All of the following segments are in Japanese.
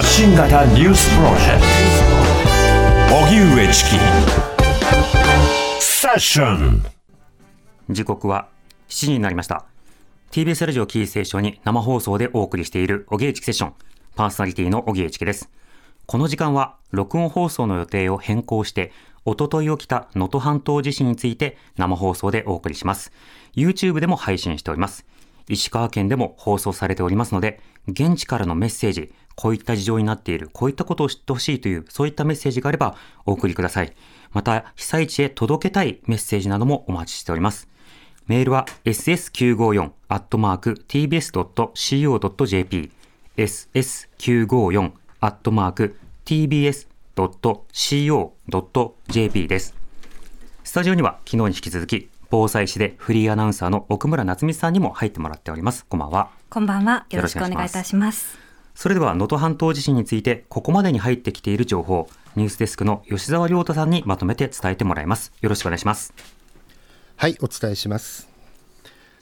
発信型ニュースプロジェクト。荻上チキ。セッション。時刻は7時になりました。TBS ラジオキーステーションに生放送でお送りしている荻上チキセッション。パーソナリティの荻上チキです。この時間は録音放送の予定を変更しておととい起きた能登半島地震について生放送でお送りします。YouTube でも配信しております。石川県でも放送されておりますので、現地からのメッセージ、こういった事情になっている、こういったことを知ってほしいという、そういったメッセージがあればお送りください。また、被災地へ届けたいメッセージなどもお待ちしております。メールは ss954-tbs.co.jp ss954-tbs.co.jp です。スタジオには昨日に引き続き防災士でフリーアナウンサーの奥村夏美さんにも入ってもらっております。こんばんは。こんばんは。よろしくお願いいたします。それでは能登半島地震についてここまでに入ってきている情報、ニュースデスクの吉澤亮太さんにまとめて伝えてもらいます。よろしくお願いします。はい、お伝えします。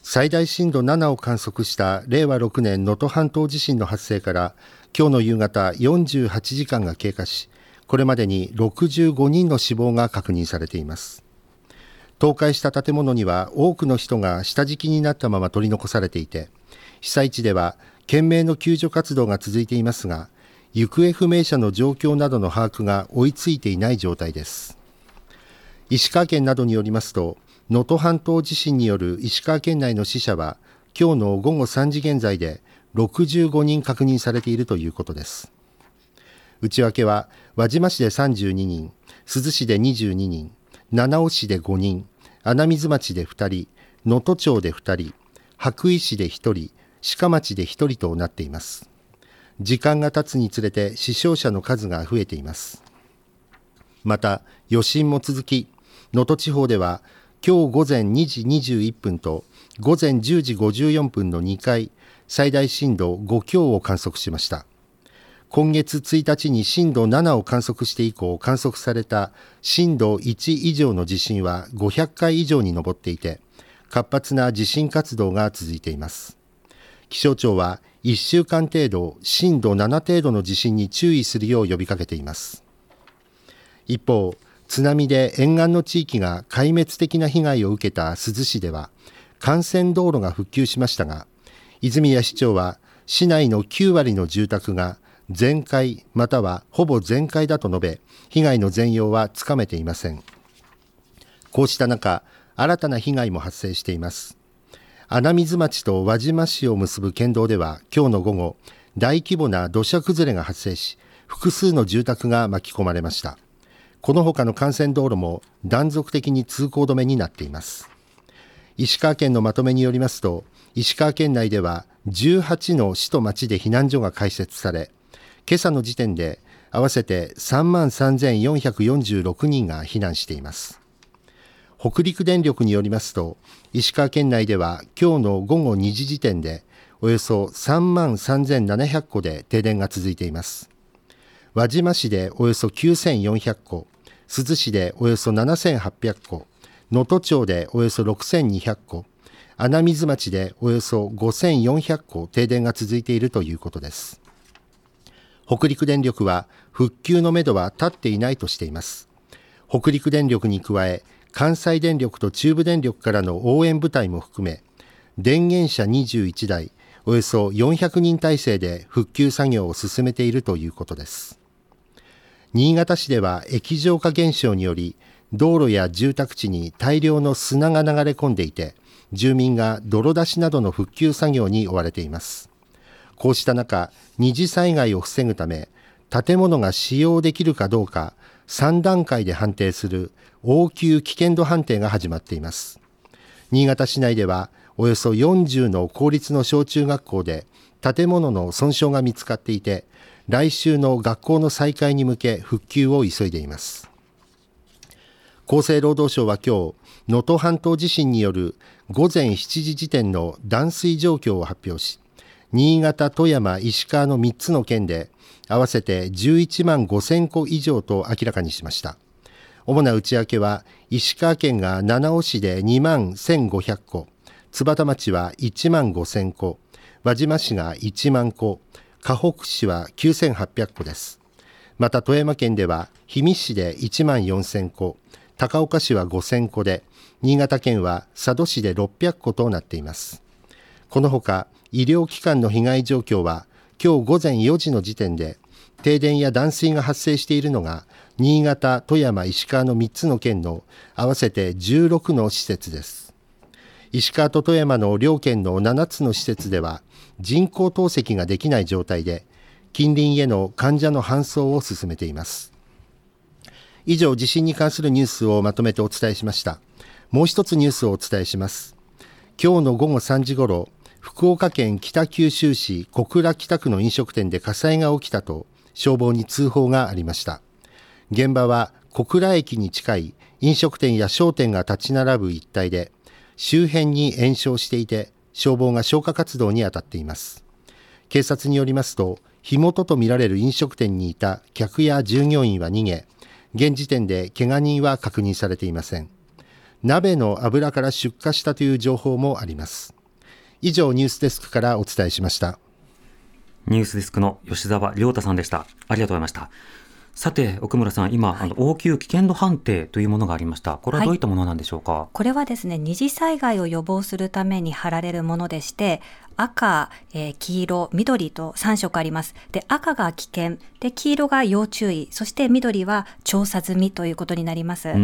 最大震度7を観測した令和6年能登半島地震の発生から今日の夕方48時間が経過し、これまでに65人の死亡が確認されています。倒壊した建物には多くの人が下敷きになったまま取り残されていて被災地では懸命の救助活動が続いていますが行方不明者の状況などの把握が追いついていない状態です。石川県などによりますと能登半島地震による石川県内の死者は今日の午後3時現在で65人確認されているということです。内訳は輪島市で32人珠洲市で22人七尾市で5人、穴水町で2人、能登町で2人、羽咋市で1人、鹿町で1人となっています。時間が経つにつれて死傷者の数が増えています。また、余震も続き、能登地方では今日午前2時21分と午前10時54分の2回、最大震度5強を観測しました。今月1日に震度7を観測して以降観測された震度1以上の地震は500回以上に上っていて活発な地震活動が続いています。気象庁は1週間程度震度7程度の地震に注意するよう呼びかけています。一方津波で沿岸の地域が壊滅的な被害を受けた珠洲市では幹線道路が復旧しましたが泉谷市長は市内の9割の住宅が全壊またはほぼ全壊だと述べ被害の全容はつかめていません。こうした中新たな被害も発生しています。穴水町と輪島市を結ぶ県道では今日の午後大規模な土砂崩れが発生し複数の住宅が巻き込まれました。この他の幹線道路も断続的に通行止めになっています。石川県のまとめによりますと石川県内では18の市と町で避難所が開設され今朝の時点で合わせて3万3446人が避難しています。北陸電力によりますと石川県内では今日の午後2時時点でおよそ3万3700戸で停電が続いています。輪島市でおよそ9400戸珠洲市でおよそ7800戸能登町でおよそ6200戸穴水町でおよそ5400戸停電が続いているということです。北陸電力は復旧のめどは立っていないとしています。北陸電力に加え関西電力と中部電力からの応援部隊も含め電源車21台およそ400人体制で復旧作業を進めているということです。新潟市では液状化現象により道路や住宅地に大量の砂が流れ込んでいて住民が泥出しなどの復旧作業に追われています。こうした中、二次災害を防ぐため、建物が使用できるかどうか、3段階で判定する応急危険度判定が始まっています。新潟市内では、およそ40の公立の小中学校で建物の損傷が見つかっていて、来週の学校の再開に向け復旧を急いでいます。厚生労働省は今日、能登半島地震による午前7時時点の断水状況を発表し、新潟、富山、石川の3つの県で合わせて11万5000戸以上と明らかにしました。主な内訳は石川県が七尾市で2万1500戸津幡町は1万5000戸輪島市が1万戸河北市は9800戸です。また富山県では氷見市で1万4000戸高岡市は5000戸で新潟県は佐渡市で600戸となっています。このほか医療機関の被害状況は今日午前4時の時点で停電や断水が発生しているのが新潟、富山、石川の3つの県の合わせて16の施設です。石川と富山の両県の7つの施設では人工透析ができない状態で近隣への患者の搬送を進めています。以上地震に関するニュースをまとめてお伝えしました。もう一つニュースをお伝えします。今日の午後3時ごろ福岡県北九州市小倉北区の飲食店で火災が起きたと消防に通報がありました。現場は小倉駅に近い飲食店や商店が立ち並ぶ一帯で周辺に延焼していて消防が消火活動に当たっています。警察によりますと火元とみられる飲食店にいた客や従業員は逃げ現時点で怪我人は確認されていません。鍋の油から出火したという情報もあります。以上ニュースデスクからお伝えしました。ニュースデスクの吉澤亮太さんでした。ありがとうございました。さて奥村さん今、はい、あの応急危険度判定というものがありました。これはどういったものなんでしょうか、はい、これはですね二次災害を予防するために貼られるものでして赤、えー、黄色、緑と3色あります。で、赤が危険、で、黄色が要注意、そして緑は調査済みということになります。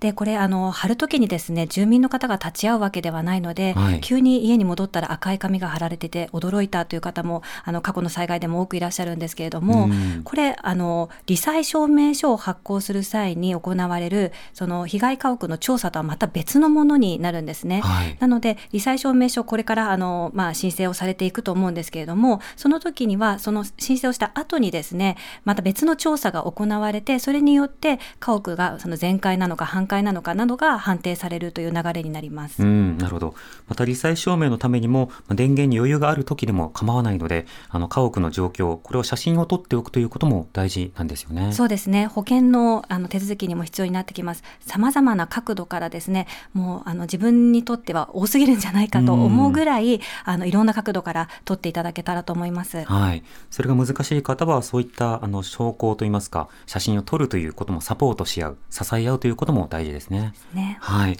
で、これ、あの、貼るときにですね、住民の方が立ち会うわけではないので、はい、急に家に戻ったら赤い紙が貼られてて驚いたという方も、あの、過去の災害でも多くいらっしゃるんですけれども、これ、あの、罹災証明書を発行する際に行われる、その被害家屋の調査とはまた別のものになるんですね。はい、なので、罹災証明書、これから、あの、まあ、申請をされていくと思うんですけれどもその時にはその申請をした後にですねまた別の調査が行われてそれによって家屋がその全壊なのか半壊なのかなどが判定されるという流れになります。うんなるほどまた罹災証明のためにも電源に余裕がある時でも構わないのであの家屋の状況これを写真を撮っておくということも大事なんですよね。そうですね保険のあの手続きにも必要になってきます。さまざまな角度からですねもうあの自分にとっては多すぎるんじゃないかと思うぐらいあのいろんな角度から取っていただけたらと思います。はい。それが難しい方は、そういったあの証拠といいますか、写真を撮るということもサポートし合う、支え合うということも大事ですね。ねはい。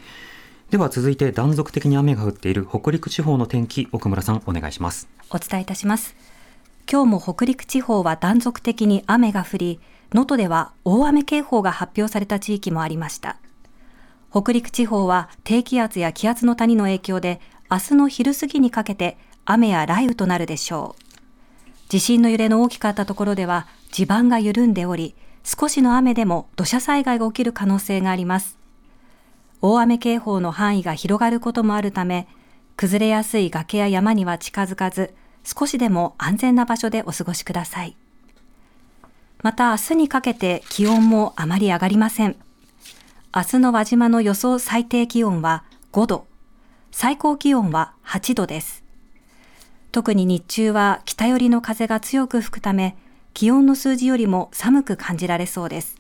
では続いて断続的に雨が降っている北陸地方の天気、奥村さんお願いします。お伝えいたします。今日も北陸地方は断続的に雨が降り、能登では大雨警報が発表された地域もありました。北陸地方は低気圧や気圧の谷の影響で明日の昼過ぎにかけて雨や雷雨となるでしょう。地震の揺れの大きかったところでは地盤が緩んでおり、少しの雨でも土砂災害が起きる可能性があります。大雨警報の範囲が広がることもあるため、崩れやすい崖や山には近づかず、少しでも安全な場所でお過ごしください。また明日にかけて気温もあまり上がりません。明日の輪島の予想最低気温は5度、最高気温は8度です。特に日中は北寄りの風が強く吹くため、気温の数字よりも寒く感じられそうです。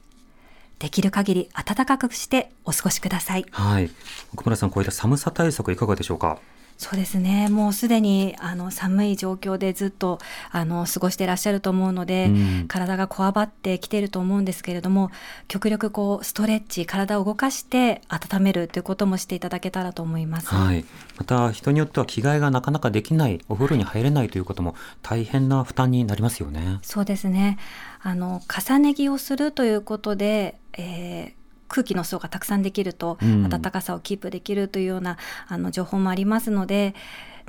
できる限り暖かくしてお過ごしください。はい。奥村さん、こういった寒さ対策いかがでしょうか？そうですね。もうすでにあの寒い状況でずっとあの過ごしていらっしゃると思うので、うん、体がこわばってきていると思うんですけれども、極力こうストレッチ、体を動かして温めるということもしていただけたらと思います。はい。また人によっては着替えがなかなかできない、お風呂に入れないということも大変な負担になりますよね。そうですね。あの重ね着をするということで、えー、空気の層がたくさんできると、暖かさをキープできるというようなあの情報もありますので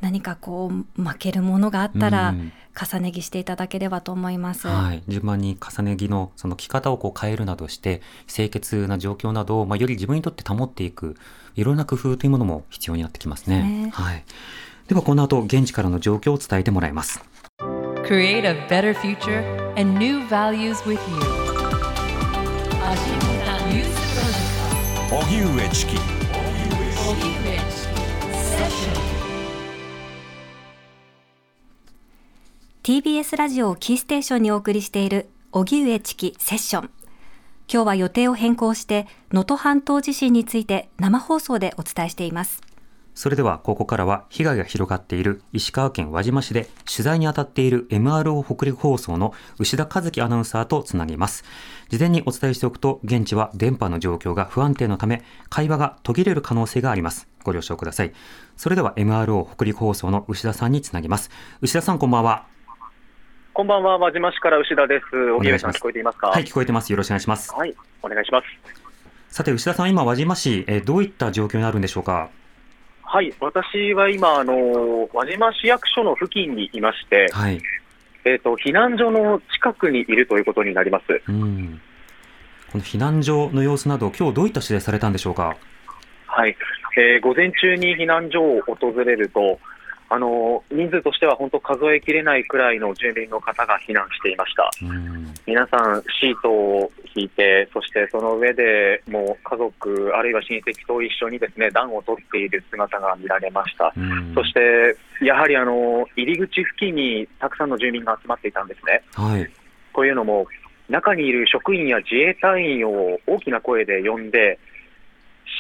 何かこう負けるものがあったら、重ね着していただければと思います、はい、順番に重ね着のその着方をこう変えるなどして清潔な状況などを、まあ、より自分にとって保っていくいろんな工夫というものも必要になってきますね。ね。はい、ではこの後現地からの状況を伝えてもらいます。Create a better future and new values with you. 荻上チキ。TBS ラジオキーステーションにお送りしている荻上チキセッション。今日は予定を変更して能登半島地震について生放送でお伝えしています。それではここからは被害が広がっている石川県輪島市で取材に当たっている MRO 北陸放送の牛田和樹アナウンサーとつなぎます。事前にお伝えしておくと、現地は電波の状況が不安定のため、会話が途切れる可能性があります。ご了承ください。それでは MRO 北陸放送の牛田さんにつなぎます。牛田さんこんばんは。こんばんは、輪島市から牛田です。お願いしますさん聞こえていますかはい、聞こえてます。よろしくお願いします。はい、お願いします。さて、牛田さん、今、輪島市、えーどういった状況にあるんでしょうか？はい、私は今、あの、輪島市役所の付近にいまして、はい。えっ、と、避難所の近くにいるということになります。うん。この避難所の様子など、今日どういった取材されたんでしょうか？はい、えー午前中に避難所を訪れると、あの、人数としては本当数えきれないくらいの住民の方が避難していました。うん。皆さん、シートを引いて、そしてその上でもう家族、あるいは親戚と一緒にですね暖を取っている姿が見られました。うんそして、やはりあの入り口付近にたくさんの住民が集まっていたんですね。はい。というのも、中にいる職員や自衛隊員を大きな声で呼んで、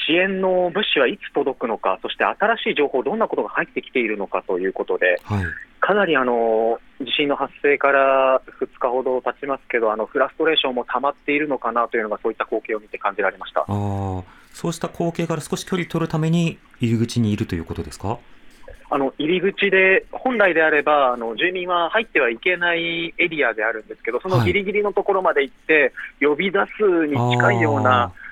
支援の物資はいつ届くのか、そして新しい情報、どんなことが入ってきているのかということで、はい。かなりあの地震の発生から2日ほど経ちますけど、あのフラストレーションも溜まっているのかなというのが、そういった光景を見て感じられました。ああ、そうした光景から少し距離取るために入り口にいるということですか？あの入り口で、本来であれば、あの住民は入ってはいけないエリアであるんですけど、そのギリギリのところまで行って、呼び出すに近いような、はい、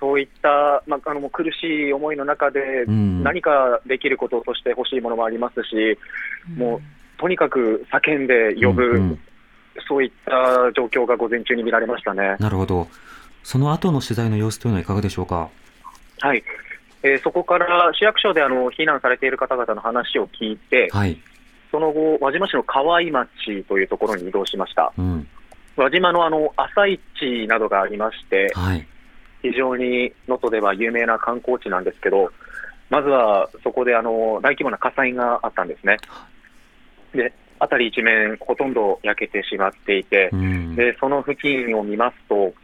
そういった、まあ、あのもう苦しい思いの中で、うん何かできることとして欲しいものもありますし、もうとにかく叫んで呼ぶ、うんうんそういった状況が午前中に見られましたね。なるほど。その後の取材の様子というのはいかがでしょうか？はいえーそこから市役所であの避難されている方々の話を聞いて、はい。その後、輪島市の河合町というところに移動しました。うん。輪島のあの朝市などがありまして、はい。非常に能登では有名な観光地なんですけど、まずはそこであの大規模な火災があったんですね。で、辺り一面、ほとんど焼けてしまっていてう、ん。でその付近を見ますと、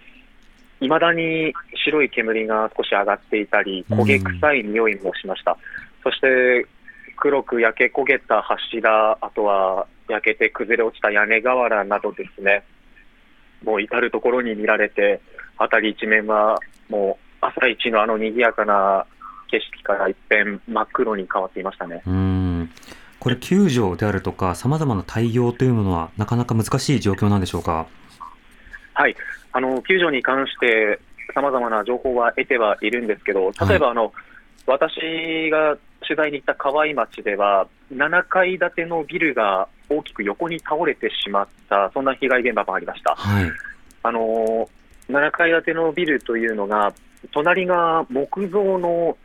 いまだに白い煙が少し上がっていたり、焦げ臭い匂いもしました。そして黒く焼け焦げた柱、あとは焼けて崩れ落ちた屋根瓦などですね、もう至るところに見られて、辺り一面はもう朝一のあの賑やかな景色から一変真っ黒に変わっていましたね。うん。これ救助であるとか、さまざまな対応というものは、なかなか難しい状況なんでしょうか？はい、あの救助に関して、さまざまな情報は得てはいるんですけど、例えばあの、私が取材に行った河合町では、7階建てのビルが大きく横に倒れてしまった、そんな被害現場もありました。はい。あの7階建てのビルというのが、隣が木造の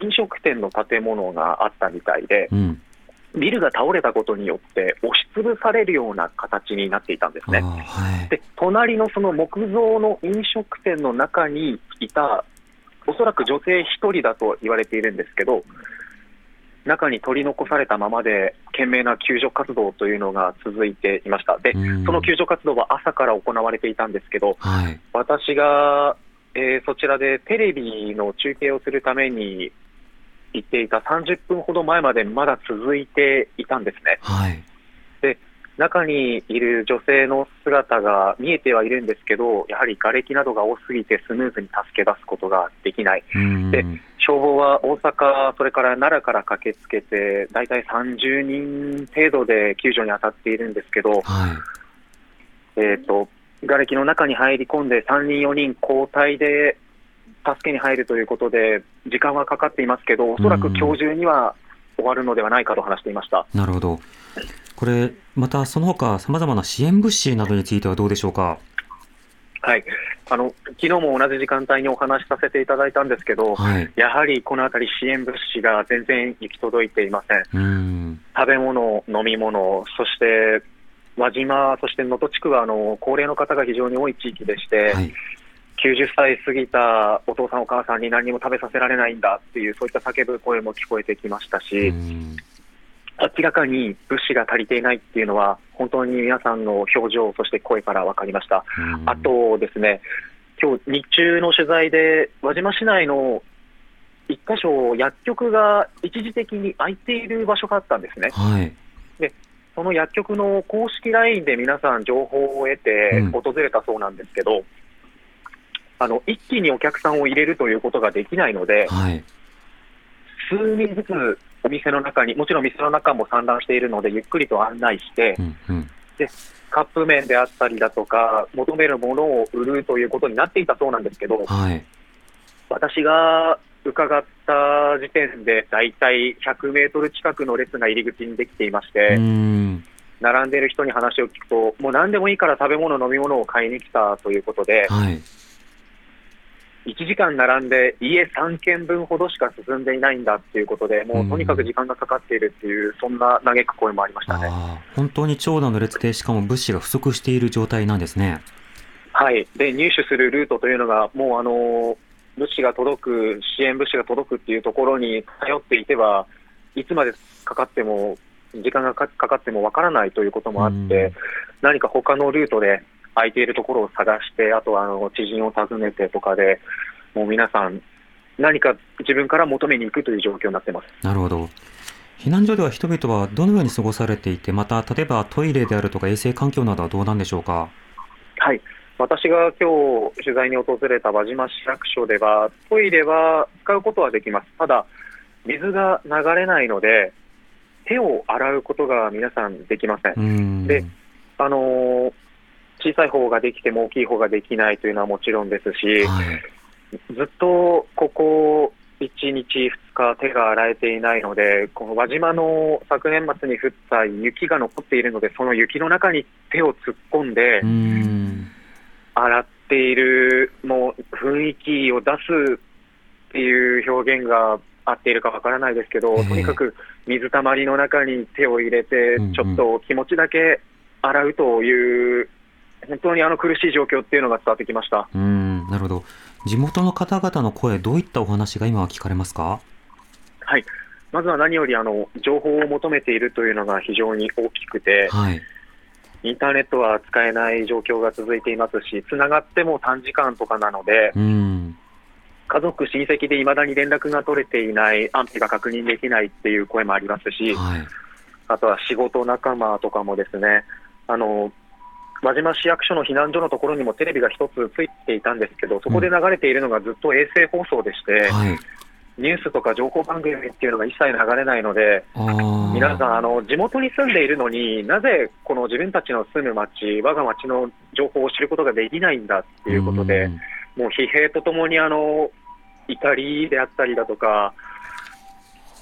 飲食店の建物があったみたいで、うん。ビルが倒れたことによって押しつぶされるような形になっていたんですね。はい。で隣のその木造の飲食店の中にいた、おそらく女性1人だと言われているんですけど、中に取り残されたままで、懸命な救助活動というのが続いていました。で、うんその救助活動は朝から行われていたんですけど、はい。私が、えーそちらでテレビの中継をするために行っていた30分ほど前までまだ続いていたんですね。はい。中にいる女性の姿が見えてはいるんですけど、やはり瓦礫などが多すぎてスムーズに助け出すことができない。うん。で消防は大阪、それから奈良から駆けつけて、大体30人程度で救助に当たっているんですけど、はい。えー、と瓦礫の中に入り込んで3人、4人交代で助けに入るということで、時間はかかっていますけど、おそらく今日中には終わるのではないかと話していました。なるほど。これ、またその他、さまざまな支援物資などについてはどうでしょうか？はい、あの昨日も同じ時間帯にお話しさせていただいたんですけど、はい。やはりこの辺り、支援物資が全然行き届いていません。うん。食べ物、飲み物、そして輪島、そして能登地区はあの高齢の方が非常に多い地域でして、はい。90歳過ぎたお父さん、お母さんに何も食べさせられないんだっていう、そういった叫ぶ声も聞こえてきましたし、うん明らかに物資が足りていないっていうのは、本当に皆さんの表情、そして声から分かりました。あとですね、今日日中の取材で、輪島市内の一箇所、薬局が一時的に空いている場所があったんですね。はい。その薬局の公式 LINE で皆さん情報を得てうん訪れたそうなんですけど、あの一気にお客さんを入れるということができないので、はい。数人ずつお店の中に、もちろん店の中も散乱しているので、ゆっくりと案内してう、んうん。カップ麺であったりだとか、求めるものを売るということになっていたそうなんですけど、はい。私が伺った時点で、だいたい100メートル近くの列が入り口にできていましうて、ん。並んでいる人に話を聞くと、もう何でもいいから食べ物、飲み物を買いに来たということで、はい。1時間並んで家3軒分ほどしか進んでいないんだっていうことで、もうとにかく時間がかかっているっていう、そんな嘆く声もありましたね。本当に長蛇の列で、しかも物資が不足している状態なんですね。はい、で入手するルートというのが、もうあの物資が届く、支援物資が届くっていうところに頼っていては、いつまでかかっても、時間がかかかってもわからないということもあって、うん何か他のルートで空いているところを探して、あとはあの知人を訪ねてとかで、もう皆さん、何か自分から求めに行くという状況になってます。なるほど。避難所では人々はどのように過ごされていて、また、例えばトイレであるとか衛生環境などはどうなんでしょうか？はい、私が今日取材に訪れた輪島市役所では、トイレは使うことはできます、ただ、水が流れないので、手を洗うことが皆さんできません。うん。であのー小さい方ができても大きい方ができないというのはもちろんですし、はい。ずっとここ1日、2日、手が洗えていないので、この輪島の昨年末に降った雪が残っているので、その雪の中に手を突っ込んで、うん。洗っているもう雰囲気を出すっていう表現が合っているかわからないですけど、ええとにかく水たまりの中に手を入れてちょっと気持ちだけ洗うという、本当にあの苦しい状況っていうのが伝わってきました。うん。なるほど。地元の方々の声、どういったお話が今は聞かれますか？はいまずは何よりあの情報を求めているというのが非常に大きくて、はい。インターネットは使えない状況が続いていますし、つながっても短時間とかなので、うん。家族、親戚でいまだに連絡が取れていない、安否が確認できないっていう声もありますし、はい。あとは仕事仲間とかもですね、あの輪島市役所の避難所のところにもテレビが一つついていたんですけど、そこで流れているのがずっと衛星放送でして、はい。ニュースとか情報番組っていうのが一切流れないので。皆さんあの、地元に住んでいるのになぜこの自分たちの住む町、我が町の情報を知ることができないんだっていうことで、もう疲弊とともにあの怒りであったりだとか、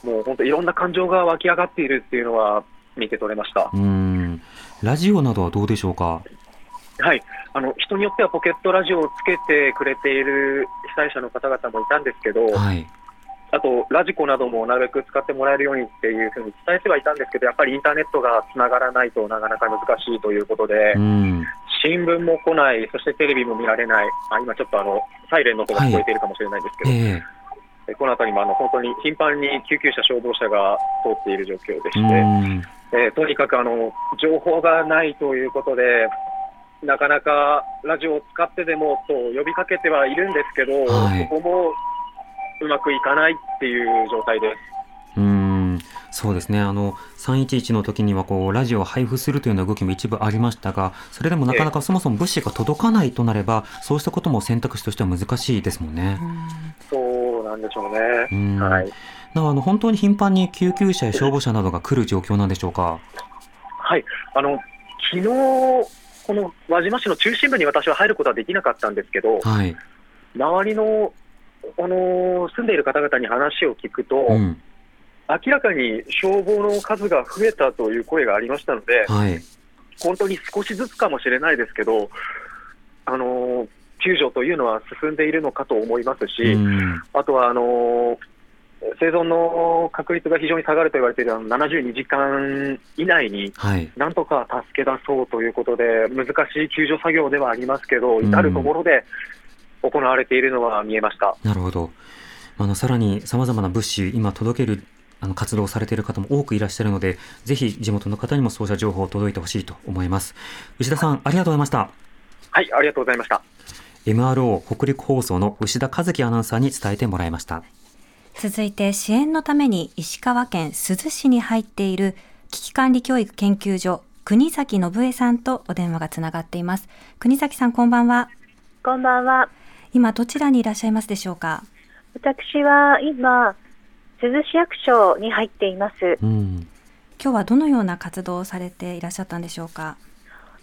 もう本当、いろんな感情が湧き上がっているっていうのは見て取れました。うん。うん。ラジオなどはどうでしょうか？はい、あの人によってはポケットラジオをつけてくれている被災者の方々もいたんですけど、はい。あとラジコなどもなるべく使ってもらえるようにっていうふうに伝えてはいたんですけど、やっぱりインターネットがつながらないとなかなか難しいということで、うん。新聞も来ない、そしてテレビも見られない、あ今ちょっとあのサイレンの音が聞こえているかもしれないんですけど、えええこの辺りもあの本当に頻繁に救急車、消防車が通っている状況でして、うん。えーとにかくあの情報がないということで、なかなかラジオを使ってでもと呼びかけてはいるんですけど、はい。そこもうまくいかないっていう状態で。す。うーん。そうですね、あの311の時にはこうラジオを配布するというような動きも一部ありましたが、それでもなかなかそもそも物資が届かないとなれば、そうしたことも選択肢としては難しいですもんね。そうなんでしょうね。うん。はい、だからあの本当に頻繁に救急車や消防車などが来る状況なんでしょうか？はい、あの昨日この輪島市の中心部に私は入ることはできなかったんですけど、はい。周りのあの住んでいる方々に話を聞くと、うん。明らかに消防の数が増えたという声がありましたので、はい。本当に少しずつかもしれないですけど、あの救助というのは進んでいるのかと思いますし、うん。あとはあの生存の確率が非常に下がると言われているあの72時間以内に、はい。なんとか助け出そうということで、難しい救助作業ではありますけど、うん至るところで行われているのは見えました。なるほど。あのさらに様々な物資、今届けるあの活動をされている方も多くいらっしゃるので、ぜひ地元の方にもそうした情報を届いてほしいと思います。牛田さん、ありがとうございました。はい、ありがとうございました。MRO 北陸放送の牛田和樹アナウンサーに伝えてもらいました。続いて支援のために石川県珠洲市に入っている危機管理教育研究所国崎信江さんとお電話がつながっています。国崎さんこんばんは。こんばんは。今どちらにいらっしゃいますでしょうか？私は今珠洲市役所に入っています、うん。今日はどのような活動をされていらっしゃったんでしょうか？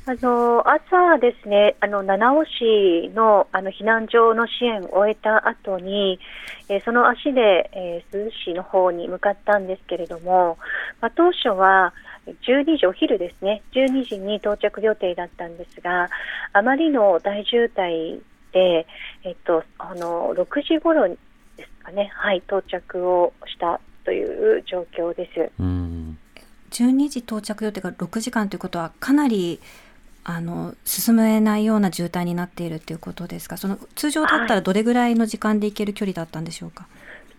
あの朝ですね、あの七尾市のあの避難所の支援を終えた後に、えーその足で、えー珠洲市の方に向かったんですけれども、まあ、当初は12時、お昼ですね、12時に到着予定だったんですが、あまりの大渋滞で、えっと、あの6時頃ですかね、はい、到着をしたという状況です。うん。12時到着予定が6時間ということはかなりあの進めないような渋滞になっているということですがその通常だったらどれぐらいの時間で行ける距離だったんでしょうか、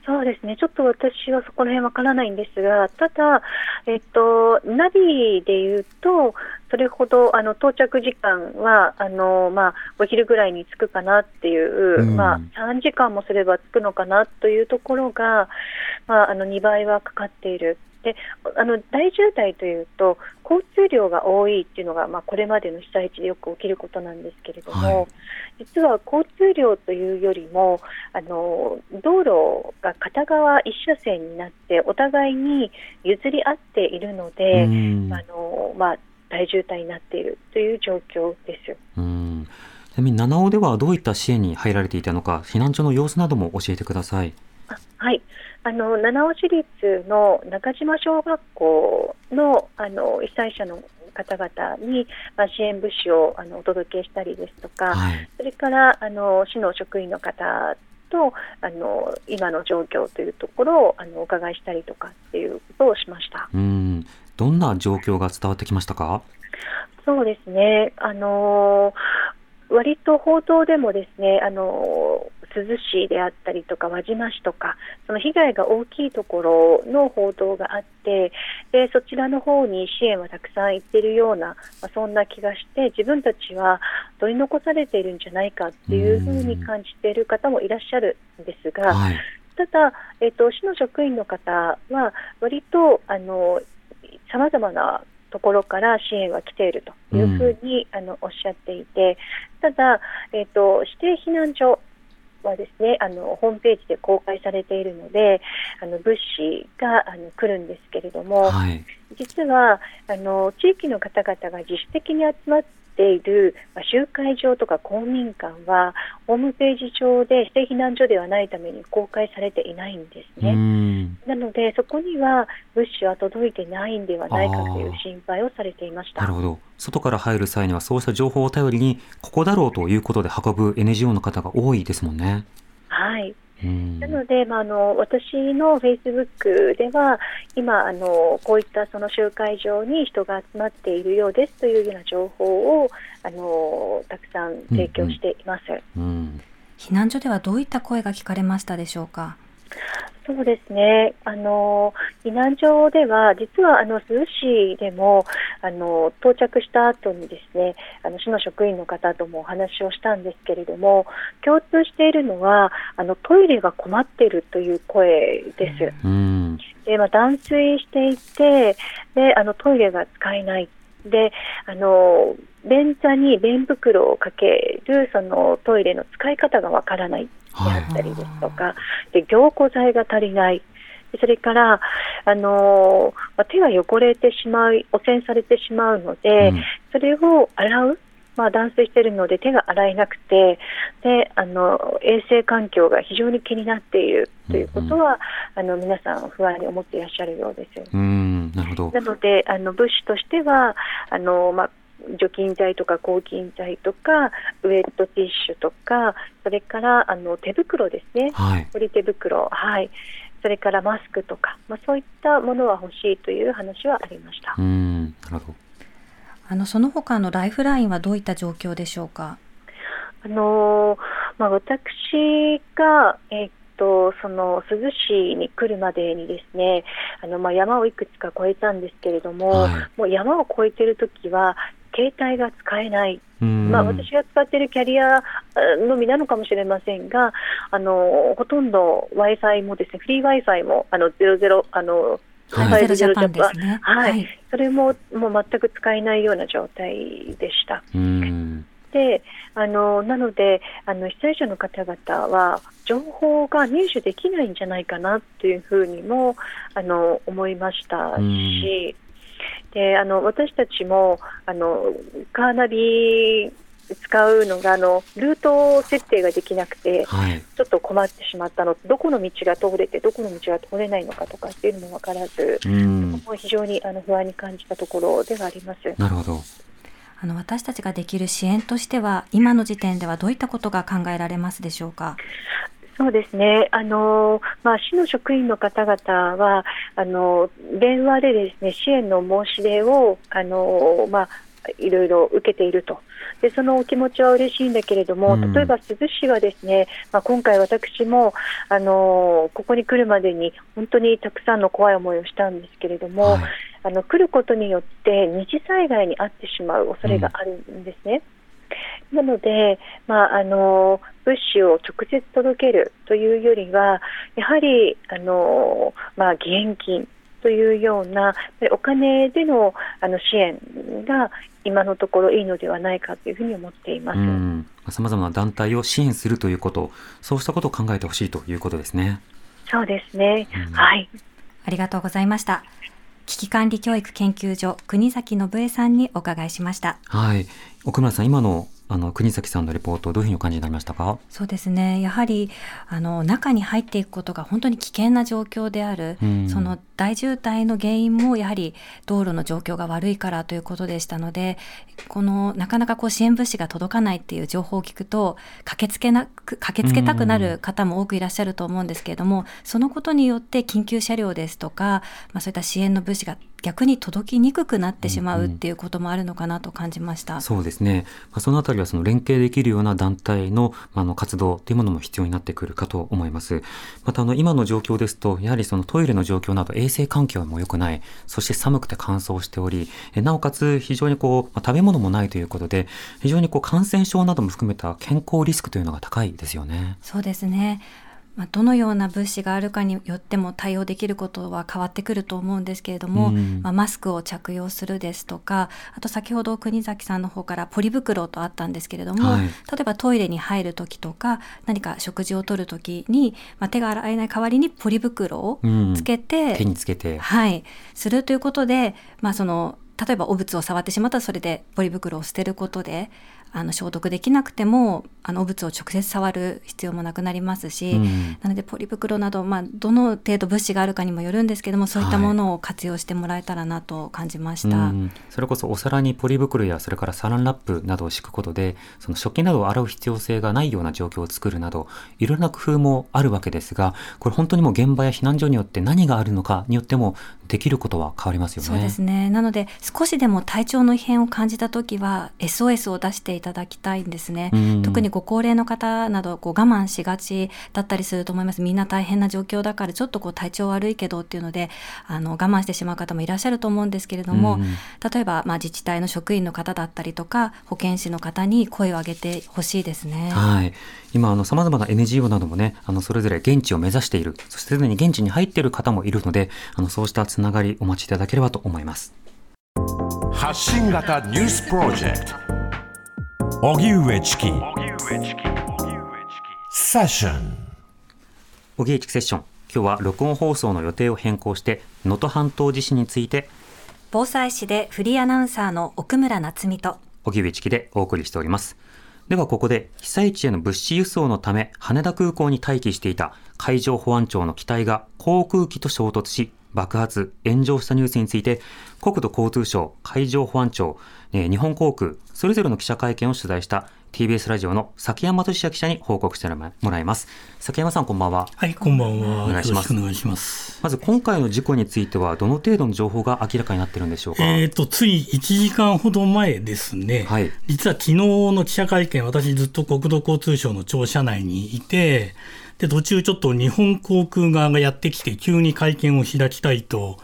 そうですね、ちょっと私はそこら辺わからないんですが、ただ、えっと、ナビで言うと、それほどあの到着時間はあの、まあ、お昼ぐらいに着くかなっていう、うん。まあ、3時間もすれば着くのかなというところが、まあ、あの2倍はかかっている。であの大渋滞というと交通量が多いっていうのが、まあ、これまでの被災地でよく起きることなんですけれども、はい実は交通量というよりもあの道路が片側一車線になってお互いに譲り合っているので、うんあのまあ、大渋滞になっているという状況です。うん。ちなみに七尾ではどういった支援に入られていたのか、避難所の様子なども教えてください。あはいあの七尾市立の中島小学校のあの被災者の方々に、まあ、支援物資をあのお届けしたりですとか、はい。それからあの市の職員の方とあの今の状況というところをあのお伺いしたりとかっていうことをしました。うん。どんな状況が伝わってきましたか？そうですね。あの割と報道でもですね、あの珠洲市であったりとか輪島市とか、その被害が大きいところの報道があって、でそちらの方に支援はたくさん行っているような、まあ、そんな気がして、自分たちは取り残されているんじゃないかっていうふうに感じている方もいらっしゃるんですが、はい。ただ、えっと市の職員の方は、割とさまざまなところから支援は来ているというふうに、あのおっしゃっていて、ただ、えっと指定避難所はですねあのホームページで公開されているので、あの物資があの来るんですけれども、はい。実はあの地域の方々が自主的に集まっている、まあ、集会場とか公民館はホームページ上で指定避難所ではないために公開されていないんですうね。ん。なのでそこには物資は届いてないんではないかという心配をされていましたなる。ほど。外から入る際にはそうした情報を頼りに、ここだろうということで運ぶ NGO の方が多いですもんね。はい。うん。なので、まあ、あの私のフェイスブックでは今あのこういったその集会場に人が集まっているようですというような情報をあのたくさん提供しています。うん。避難所ではどういった声が聞かれましたでしょうか？そうですね。あの避難所では実はあの珠洲市でもあの到着した後にですね、あの市の職員の方ともお話をしたんですけれども、共通しているのはあのトイレが困っているという声です。うん。で、まあ、断水していて、で、あのトイレが使えない。で、あの便座に便袋をかけるそのトイレの使い方がわからないであったりですとか、で凝固剤が足りない。でそれから、あのまあ、手が汚れてしまい、汚染されてしまうので、うんそれを洗う、まあ、断水しているので手が洗えなくてであの衛生環境が非常に気になっているということは、あの皆さん不安に思っていらっしゃるようです。うん。なるほど。なのであの物資としてはあの、まあ、除菌剤とか抗菌剤とかウエットティッシュとかそれからあの手袋ですねはい。ポリ手袋、はい、それからマスクとか、まあ、そういったものは欲しいという話はありました。うん。なるほど。あのその他のライフラインはどういった状況でしょうか？あのーまあ、私が、えっとその珠洲市に来るまでにですねあの、まあ、山をいくつか越えたんですけれども、はい。もう山を越えてるときは携帯が使えない。うん。まあ、私が使っているキャリアあのみなのかもしれませんが、あのほとんど Wi-Fi もですね、フリー Wi-Fi もあの00あのはい。ジャパンですね。はい、それももう全く使えないような状態でした。うん。であのなのであの被災者の方々は情報が入手できないんじゃないかなというふうにもあの思いましたし、であの私たちもあのカーナビ使うのがあのルート設定ができなくてはい。ちょっと困ってしまったの。どこの道が通れてどこの道が通れないのかとかっていうのも分からず、うん。もう非常にあの不安に感じたところではあります。なるほど。あの私たちができる支援としては今の時点ではどういったことが考えられますでしょうか？そうですね、あのまあ、市の職員の方々はあの電話でですね支援の申し出をあの、まあ、いろいろ受けていると。でそのお気持ちは嬉しいんだけれども、うん例えば珠洲市はですね、まあ、今回、私もあのここに来るまでに本当にたくさんの怖い思いをしたんですけれども、はいあの来ることによって二次災害に遭ってしまう恐れがあるんですね。なので、まあ、あの物資を直接届けるというよりはやはりあの、まあ、義援金というようなお金でのあの支援が今のところいいのではないかというふうに思っています。うんさまざまな団体を支援するということそうしたことを考えてほしいということですねそうですね、うんはいありがとうございました。危機管理教育研究所国崎信江さんにお伺いしました。はい奥村さん今のあの国崎さんのレポートどういうふうにお感じになりましたか？そうですね。やはりあの中に入っていくことが本当に危険な状況である。うんその大渋滞の原因もやはり道路の状況が悪いからということでしたので、このなかなかこう支援物資が届かないっていう情報を聞くと駆けつけなく駆けつけたくなる方も多くいらっしゃると思うんですけれども、そのことによって緊急車両ですとか、まあそういった支援の物資が逆に届きにくくなってしまうっていうこともあるのかなと感じました。そうですね、まあ、そのあたりはその連携できるような団体の,、まあ、あの活動というものも必要になってくるかと思います。またあの今の状況ですと、やはりそのトイレの状況など衛生環境も良くない、そして寒くて乾燥しており、えなおかつ非常にこう、まあ、食べ物もないということで、非常にこう感染症なども含めた健康リスクというのが高いですよね。そうですね。まあ、どのような物資があるかによっても対応できることは変わってくると思うんですけれども、うん。まあ、マスクを着用するですとかあと先ほど国崎さんの方からポリ袋とあったんですけれども、はい。例えばトイレに入る時とか何か食事をとる時に、まあ、手が洗えない代わりにポリ袋をうんつけて、手につけて、はい、するということで、まあ、その例えば汚物を触ってしまったらそれでポリ袋を捨てることであの消毒できなくてもあの汚物を直接触る必要もなくなりますし、うん。なのでポリ袋など、まあ、どの程度物資があるかにもよるんですけどもそういったものを活用してもらえたらなと感じました。うん。それこそお皿にポリ袋やそれからサランラップなどを敷くことでその食器などを洗う必要性がないような状況を作るなどいろいろな工夫もあるわけですがこれ本当にもう現場や避難所によって何があるのかによってもできることは変わりますよね。そうですね。なので少しでも体調の異変を感じたときは SOS を出していただきたいんですね。うん特にご高齢の方などこう我慢しがちだったりすると思います。みんな大変な状況だからちょっとこう体調悪いけどっていうのであの我慢してしまう方もいらっしゃると思うんですけれども、うん例えばまあ自治体の職員の方だったりとか保健師の方に声を上げてほしいですね。はい。今、あの、様々な NGO などもね、あの、それぞれ現地を目指している、そしてすでに現地に入っている方もいるので、あの、そうしたつながりお待ちいただければと思います。発信型ニュースプロジェクト荻上チキセッションおぎえちきセッション。今日は録音放送の予定を変更して、能登半島地震について、防災士でフリーアナウンサーの奥村夏美と荻上チキでお送りしております。ではここで被災地への物資輸送のため羽田空港に待機していた海上保安庁の機体が航空機と衝突し爆発、炎上したニュースについて国土交通省、海上保安庁、日本航空、それぞれの記者会見を取材した TBS ラジオの崎山俊也記者に報告してもらいます。崎山さんこんばんは。はい、こんばんは。お願いしますます。まず今回の事故についてはどの程度の情報が明らかになってるんでしょうか？えっ、と、つい1時間ほど前ですね。はい実は昨日の記者会見、私ずっと国土交通省の庁舎内にいて、で、途中ちょっと日本航空側がやってきて急に会見を開きたいと、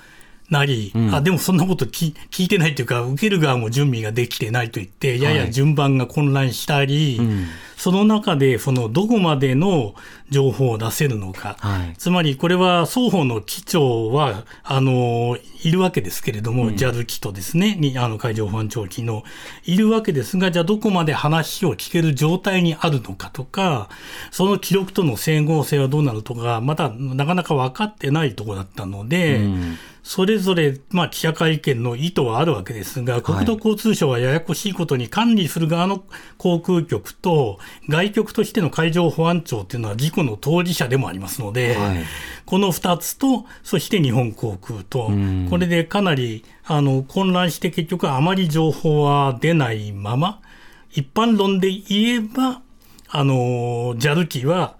なり、うん。あでもそんなこと聞聞いてないというか、受ける側も準備ができてないと言って、やや順番が混乱したり、うん。その中でそのどこまでの情報を出せるのか、はい。つまりこれは双方の機長はあのいるわけですけれども、JAL 機とですね。にあの海上保安庁機の。いるわけですが、じゃあどこまで話を聞ける状態にあるのかとか、その記録との整合性はどうなるとか、まだなかなか分かってないところだったので、うんそれぞれ、まあ、記者会見の意図はあるわけですが、国土交通省はややこしいことに管理する側の航空局と、外局としての海上保安庁っていうのは事故の当事者でもありますので、はい。この2つと、そして日本航空とん、これでかなりあの混乱して結局あまり情報は出ないまま、一般論で言えば、あの、JAL 機は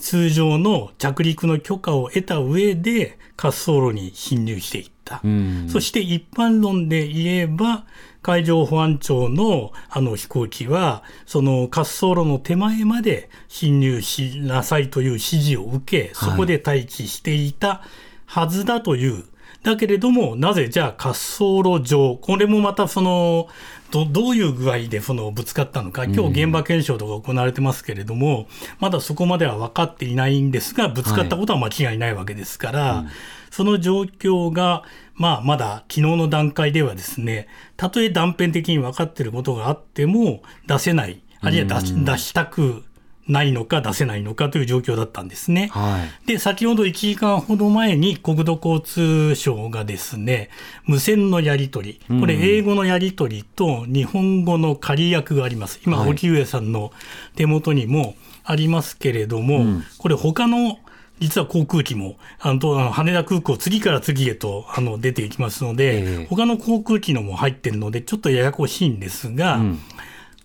通常の着陸の許可を得た上で滑走路に侵入していった。うんそして一般論で言えば、海上保安庁のあの飛行機は、その滑走路の手前まで侵入しなさいという指示を受け、そこで待機していたはずだという。だけれども、なぜじゃあ滑走路上、これもまたその、どどういう具合でそのぶつかったのか、今日現場検証とか行われてますけれども、まだそこまでは分かっていないんですが、ぶつかったことは間違いないわけですから、その状況が、まあ、まだ昨日の段階ではですね、たとえ断片的に分かっていることがあっても出せない、あるいは出し出したくないのか出せないのかという状況だったんですね。はい。で、先ほど1時間ほど前に国土交通省がですね、無線のやり取り、これ英語のやり取りと日本語の仮訳があります。今、はい。荻上さんの手元にもありますけれども、これ他の実は航空機も、あの、羽田空港、次から次へと、あの、出ていきますので、ええ。他の航空機のも入ってるので、ちょっとややこしいんですが、うん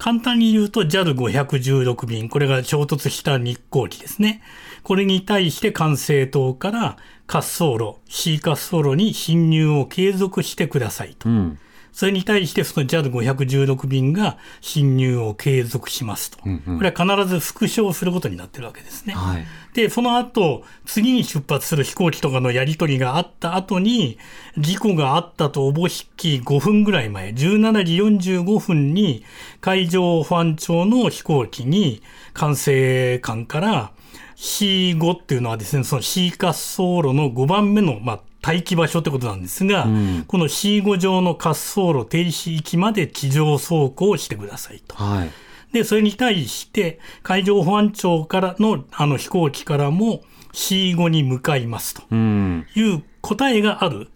簡単に言うと JAL516 便、これが衝突した日航機ですね。これに対して管制塔から滑走路、C 滑走路に侵入を継続してくださいと。うんそれに対してその JAL516 便が侵入を継続しますと。うんうんこれは必ず復唱することになってるわけですね。はいで、その後、次に出発する飛行機とかのやり取りがあった後に、事故があったとおぼしき5分ぐらい前、17時45分に、海上保安庁の飛行機に、管制官から C5 っていうのはですね、その C 滑走路の5番目の、まあ、待機場所ってことなんですが、んこの C5 上の滑走路停止域まで地上走行してくださいと。はいで、それに対して、海上保安庁からのあの飛行機からも C5 に向かいますと。うん。いう答えがある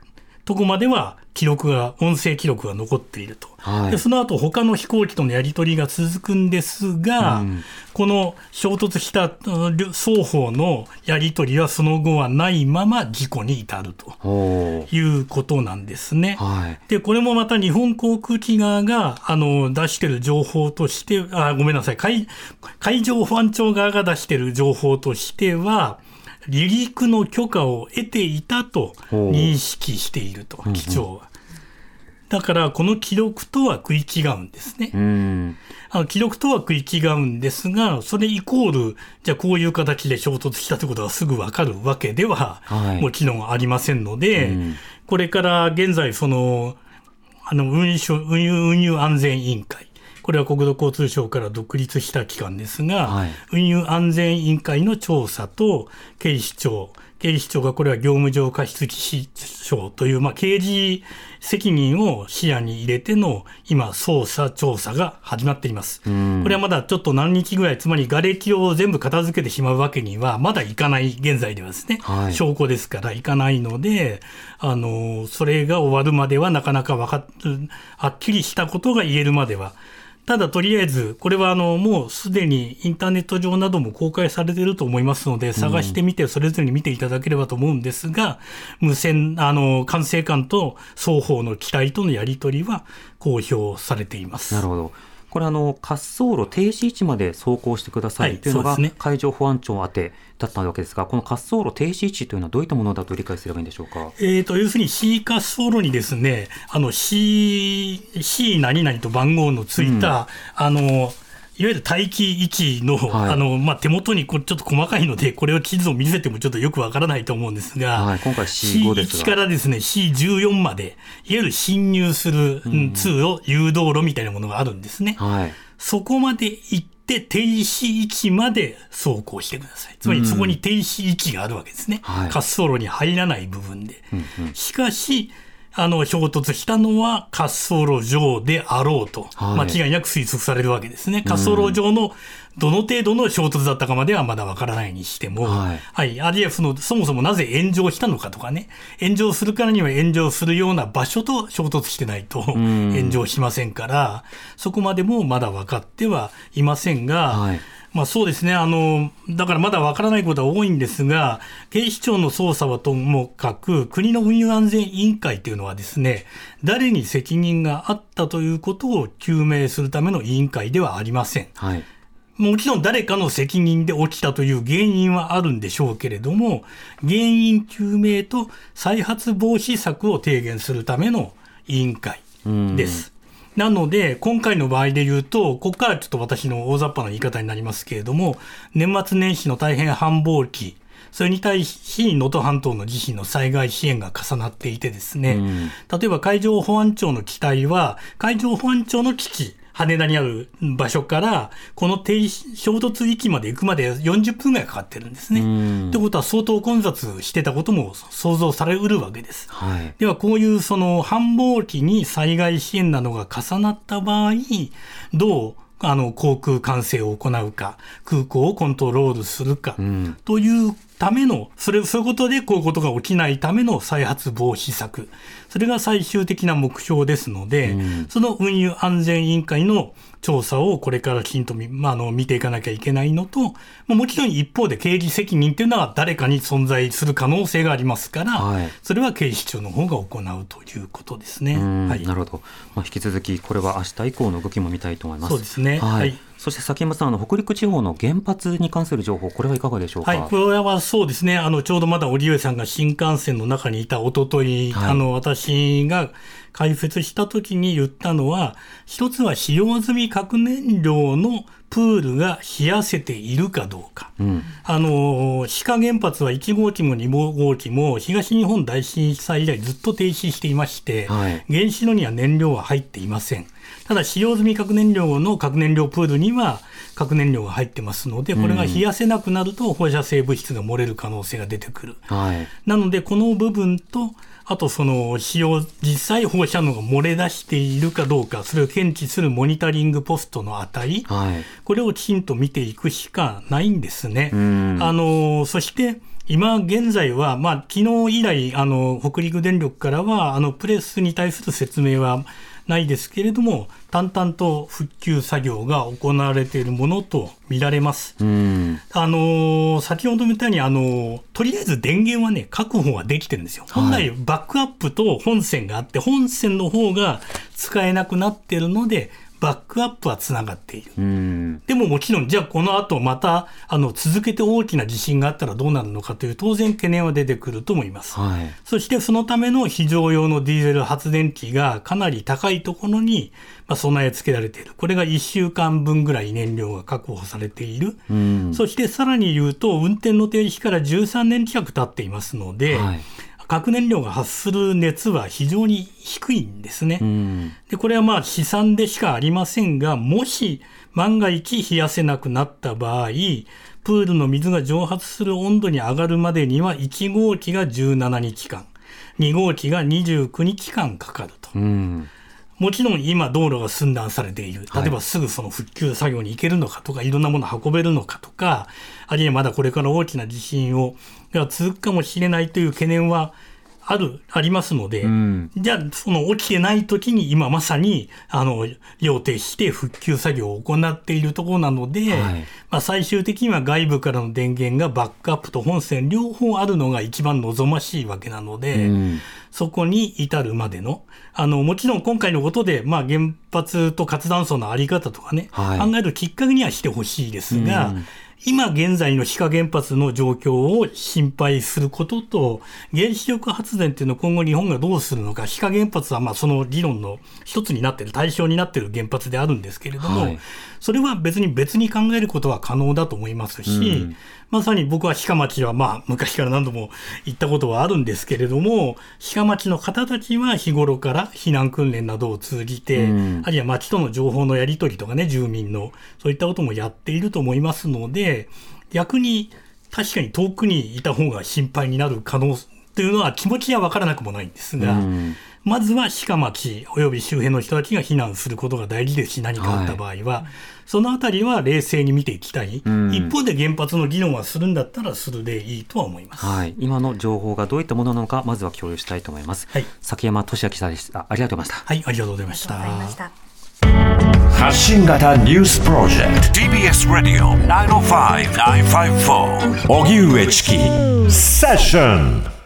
とこまでは記録が、音声記録が残っていると。はい。でその後他の飛行機とのやり取りが続くんですが、うん。この衝突した双方のやり取りはその後はないまま事故に至るということなんですね。はい。で、これもまた日本航空機側が、あの、出してる情報として、あ、ごめんなさい、海、海上保安庁側が出してる情報としては、離陸の許可を得ていたと認識していると、機長は。だから、この記録とは食い違うんですね。うん。あの記録とは食い違うんですが、それイコール、じゃあこういう形で衝突したということがすぐわかるわけでは、はい。もちろんありませんので、うん。これから現在、その、あの運輸省運輸運輸安全委員会、これは国土交通省から独立した機関ですが、はい。運輸安全委員会の調査と警視庁、警視庁がこれは業務上過失致死傷という、まあ、刑事責任を視野に入れての今、捜査、調査が始まっています。ん。これはまだちょっと何日ぐらい、つまり瓦礫を全部片付けてしまうわけには、まだいかない現在ではですね、はい。証拠ですからいかないので、あの、それが終わるまではなかなかわかっ、はっきりしたことが言えるまでは、ただとりあえず、これはあの、もうすでにインターネット上なども公開されていると思いますので、探してみて、それぞれに見ていただければと思うんですが、無線、あの、管制官と双方の機体とのやり取りは公表されています。なるほど。これあの滑走路停止位置まで走行してくださはいいというのがね海上保安庁宛てだったわけですが、この滑走路停止位置というのはどういったものだと理解すればいいんでしょうか？えー、と要するに C 滑走路にですね、あの C、C 何々と番号のついた、あの、いわゆる大気位置の,、はいあのまあ、手元にこうちょっと細かいので、これを地図を見せてもちょっとよくわからないと思うんですが、はい今回 C5 ですが C1 からですね C14 まで、いわゆる侵入する、うん通路、誘導路みたいなものがあるんですね。はい。そこまで行って、停止位置まで走行してください。つまりそこに停止位置があるわけですね。はい滑走路に入らない部分で。しかし、あの、衝突したのは滑走路上であろうと、はい。間違いなく推測されるわけですね。滑走路上のどの程度の衝突だったかまではまだわからないにしても、はい。はい、あるいはその、そもそもなぜ炎上したのかとかね、炎上するからには炎上するような場所と衝突してないと炎上しませんから、そこまでもまだ分かってはいませんが、はいまあそうですね、あの、だからまだ分からないことは多いんですが、警視庁の捜査はともかく、国の運輸安全委員会というのはですね、誰に責任があったということを究明するための委員会ではありません。はい。もちろん誰かの責任で起きたという原因はあるんでしょうけれども、原因究明と再発防止策を提言するための委員会です。なので、今回の場合で言うと、ここからちょっと私の大雑把な言い方になりますけれども、年末年始の大変繁忙期、それに対し、能登半島の地震の災害支援が重なっていてですね、例えば海上保安庁の機体は、海上保安庁の基地、羽田にある場所から、この停止衝突域まで行くまで40分ぐらいかかってるんですね。ってことは相当混雑してたことも想像されうるわけです。はい。では、こういうその繁忙期に災害支援などが重なった場合、どうあの航空管制を行うか、空港をコントロールするか、というための、それ、そういうことでこういうことが起きないための再発防止策。それが最終的な目標ですので、その運輸安全委員会の調査をこれからきちんと見,、まあ、あの見ていかなきゃいけないのと、まあもちろん一方で刑事責任っていうのは誰かに存在する可能性がありますから、はい。それは警視庁の方が行うということですね。うん。はい、なるほど、まあ、引き続きこれは明日以降の動きも見たいと思います。そうですね。はい。はいそして崎山さんあの北陸地方の原発に関する情報これはいかがでしょうか？はい、これはそうですね、あのちょうどまだ織上さんが新幹線の中にいた一昨日、はいあの私が解説したときに言ったのは、一つは使用済み核燃料のプールが冷やせているかどうか。うんあの志賀原発は1号機も2号機も東日本大震災以来ずっと停止していまして、はい原子炉には燃料は入っていません。ただ使用済み核燃料の核燃料プールには核燃料が入ってますので、これが冷やせなくなると放射性物質が漏れる可能性が出てくる。はいなので、この部分と、あとその使用、実際放射能が漏れ出しているかどうか、それを検知するモニタリングポストの値、はいこれをきちんと見ていくしかないんですね。んあのそして今現在は、まあ、昨日以来あの北陸電力からはあのプレスに対する説明はないですけれども淡々と復旧作業が行われているものと見られます。うんあのー先ほども言ったように、あのーとりあえず電源はね、確保はできてるんですよ。本来、バックアップと本線があって、本線の方が使えなくなってるので、バックアップはつながっている。うんでももちろん、じゃあこの後また、あの、続けて大きな地震があったらどうなるのかという当然懸念は出てくると思います。はいそしてそのための非常用のディーゼル発電機がかなり高いところにまあ備え付けられている。これが1週間分ぐらい燃料が確保されている。うんそしてさらに言うと、運転の停止から13年近く経っていますので、はい核燃料が発する熱は非常に低いんですね。うんで、これはまあ試算でしかありませんが、もし万が一冷やせなくなった場合、プールの水が蒸発する温度に上がるまでには1号機が17日間、2号機が29日間かかると。うんもちろん今道路が寸断されている。例えばすぐその復旧作業に行けるのかとか、いろんなものを運べるのかとか、あるいはまだこれから大きな地震をが続くかもしれないという懸念はある、ありますので、ん。じゃあその起きてない時に今まさに、あの、要停して復旧作業を行っているところなので、はい。まあ最終的には外部からの電源がバックアップと本線両方あるのが一番望ましいわけなので、うん。そこに至るまでの、あの、もちろん今回のことで、まあ原発と活断層のあり方とかね、はい。考えるきっかけにはしてほしいですが、今現在の非化原発の状況を心配することと、原子力発電っていうのを今後日本がどうするのか、非化原発はまあその理論の一つになってる、対象になってる原発であるんですけれども、はい、それは別に別に考えることは可能だと思いますし、うん、まさに僕は鹿町はまあ昔から何度も行ったことはあるんですけれども、鹿町の方たちは日頃から避難訓練などを通じて、うん、あるいは町との情報のやり取りとかね、住民の、そういったこともやっていると思いますので、逆に確かに遠くにいた方が心配になる可能というのは気持ちは分からなくもないんですが、うん、まずは鹿町および周辺の人たちが避難することが大事ですし、何かあった場合は、はい、そのあたりは冷静に見ていきたい、うん、一方で原発の議論はするんだったらするでいいとは思います、はい、今の情報がどういったものなのか、まずは共有したいと思います。はい、崎山俊明記者でした。ありがとうございました。はい、ありがとうございました。発信型ニュースプロジェクト。TBS ラディオ905-954おぎゅうえちきセッション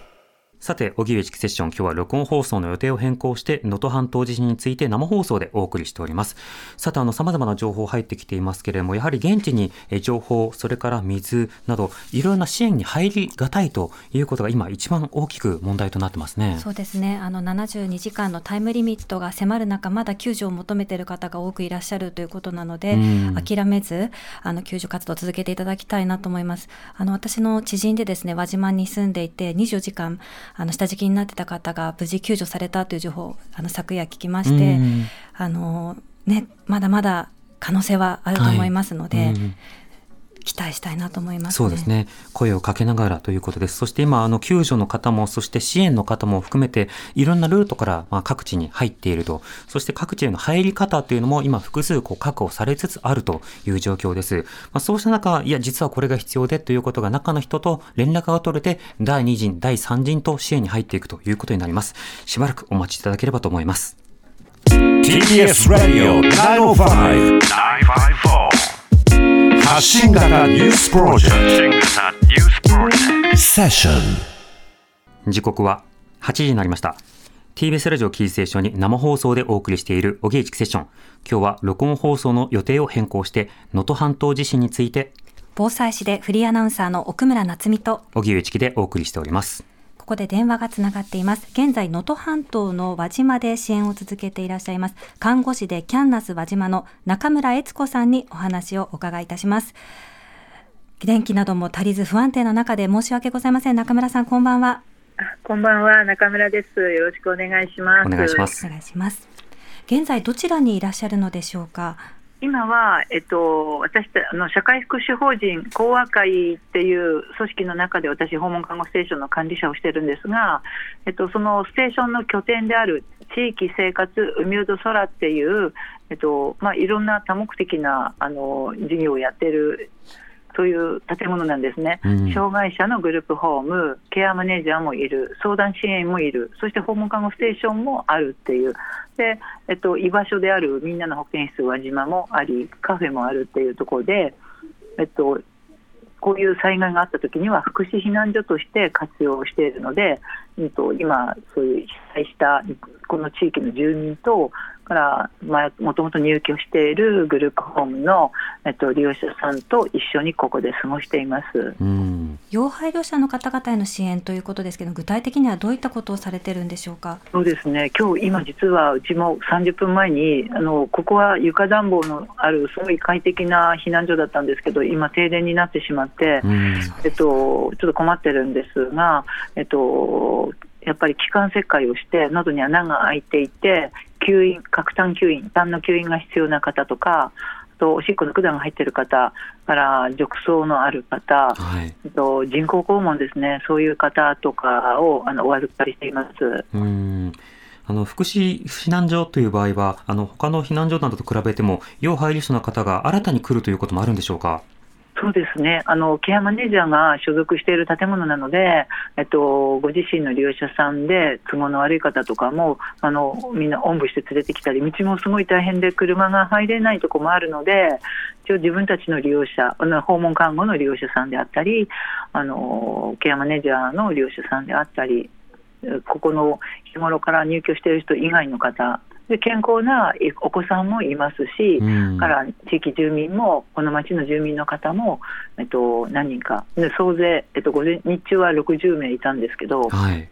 さて、荻上チキセッション、今日は録音放送の予定を変更して、能登半島地震について生放送でお送りしております。さて、あの、様々な情報入ってきていますけれども、やはり現地に情報、それから水など、いろいろな支援に入りがたいということが今一番大きく問題となってますね。そうですね。あの、72時間のタイムリミットが迫る中、まだ救助を求めている方が多くいらっしゃるということなので、諦めず、あの、救助活動を続けていただきたいなと思います。あの、私の知人でですね、輪島に住んでいて、24時間、あの下敷きになってた方が無事救助されたという情報をあの昨夜聞きまして、あのね、まだまだ可能性はあると思いますので、はい期待したいなと思います、ね、そうですね。声をかけながらということです。そして今、あの、救助の方も、そして支援の方も含めて、いろんなルートから、まあ、各地に入っていると。そして各地への入り方というのも、今、複数、こう、確保されつつあるという状況です。まあ、そうした中、いや、実はこれが必要でということが、中の人と連絡が取れて、第2陣、第3陣と支援に入っていくということになります。しばらくお待ちいただければと思います。TBS Radio 905 954発信型ニュースプロジェクト。セッション時刻は8時になりました。TBS ラジオキーステーションに生放送でお送りしているおぎえちきセッション。今日は録音放送の予定を変更して能登半島地震について防災士でフリーアナウンサーの奥村夏美と荻上チキでお送りしておりますここで電話がつながっています。現在、能登半島の輪島で支援を続けていらっしゃいます、看護師でキャンナス輪島の中村悦子さんにお話をお伺いいたします。電気なども足りず不安定な中で申し訳ございません。中村さん、こんばんは。こんばんは、中村です。よろしくお願いします。お願いします。お願いします。現在どちらにいらっしゃるのでしょうか。今は、えっと、私あの社会福祉法人講和会っていう組織の中で私、訪問看護ステーションの管理者をしてるんですが、えっと、そのステーションの拠点である地域生活海うど空っていう、えっとまあ、いろんな多目的なあの事業をやってるそういう建物なんですね、うん、障害者のグループホーム、ケアマネージャーもいる、相談支援もいる、そして訪問看護ステーションもあるっていう、でえっと、居場所であるみんなの保健室輪島もあり、カフェもあるっていうところで、えっと、こういう災害があったときには福祉避難所として活用しているので、えっと、今、そういう被災したこの地域の住民とからもともと入居しているグループホームの、えっと、利用者さんと一緒にここで過ごしています、うん、要配慮者の方々への支援ということですけど具体的にはどういったことをされてるんでしょうか？そうですね。今日今実はうちも30分前にあのここは床暖房のあるすごい快適な避難所だったんですけど今停電になってしまって、うん、えっと、ちょっと困ってるんですが、えっと、やっぱり気管切開をして喉に穴が開いていて吸引核炭吸引痰の吸引が必要な方とかとおしっこの管が入っている方から褥瘡のある方、はい、と人工肛門ですねそういう方とかをあのお預かりしています。うんあの福祉避難所という場合は、あの他の避難所などと比べても、要配慮者の方が新たに来るということもあるんでしょうか？そうですね。あのケアマネージャーが所属している建物なので、えっと、ご自身の利用者さんで都合の悪い方とかもあのみんなおんぶして連れてきたり道もすごい大変で車が入れないところもあるので一応自分たちの利用者訪問看護の利用者さんであったりあのケアマネージャーの利用者さんであったりここの日頃から入居している人以外の方で健康なお子さんもいますし、うんから地域住民も、この町の住民の方も、えっと、何人か、で総勢、えっと、午前日中は60名いたんですけど、はい。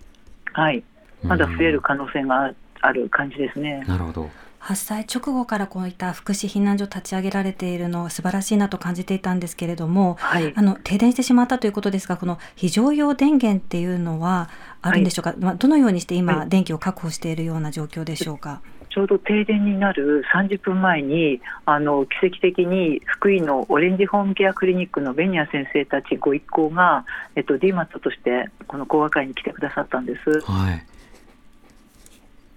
はい、まだ増える可能性がある感じですね。なるほど。発災直後からこういった福祉避難所立ち上げられているのは素晴らしいなと感じていたんですけれども、はいあの停電してしまったということですが、この非常用電源っていうのはあるんでしょうか？まあどのようにして今、はい電気を確保しているような状況でしょうか？ちょうど停電になる30分前に、あの奇跡的に福井のオレンジホームケアクリニックのベニア先生たちご一行が、えっと、DMAT としてこの講話会に来てくださったんです。はい。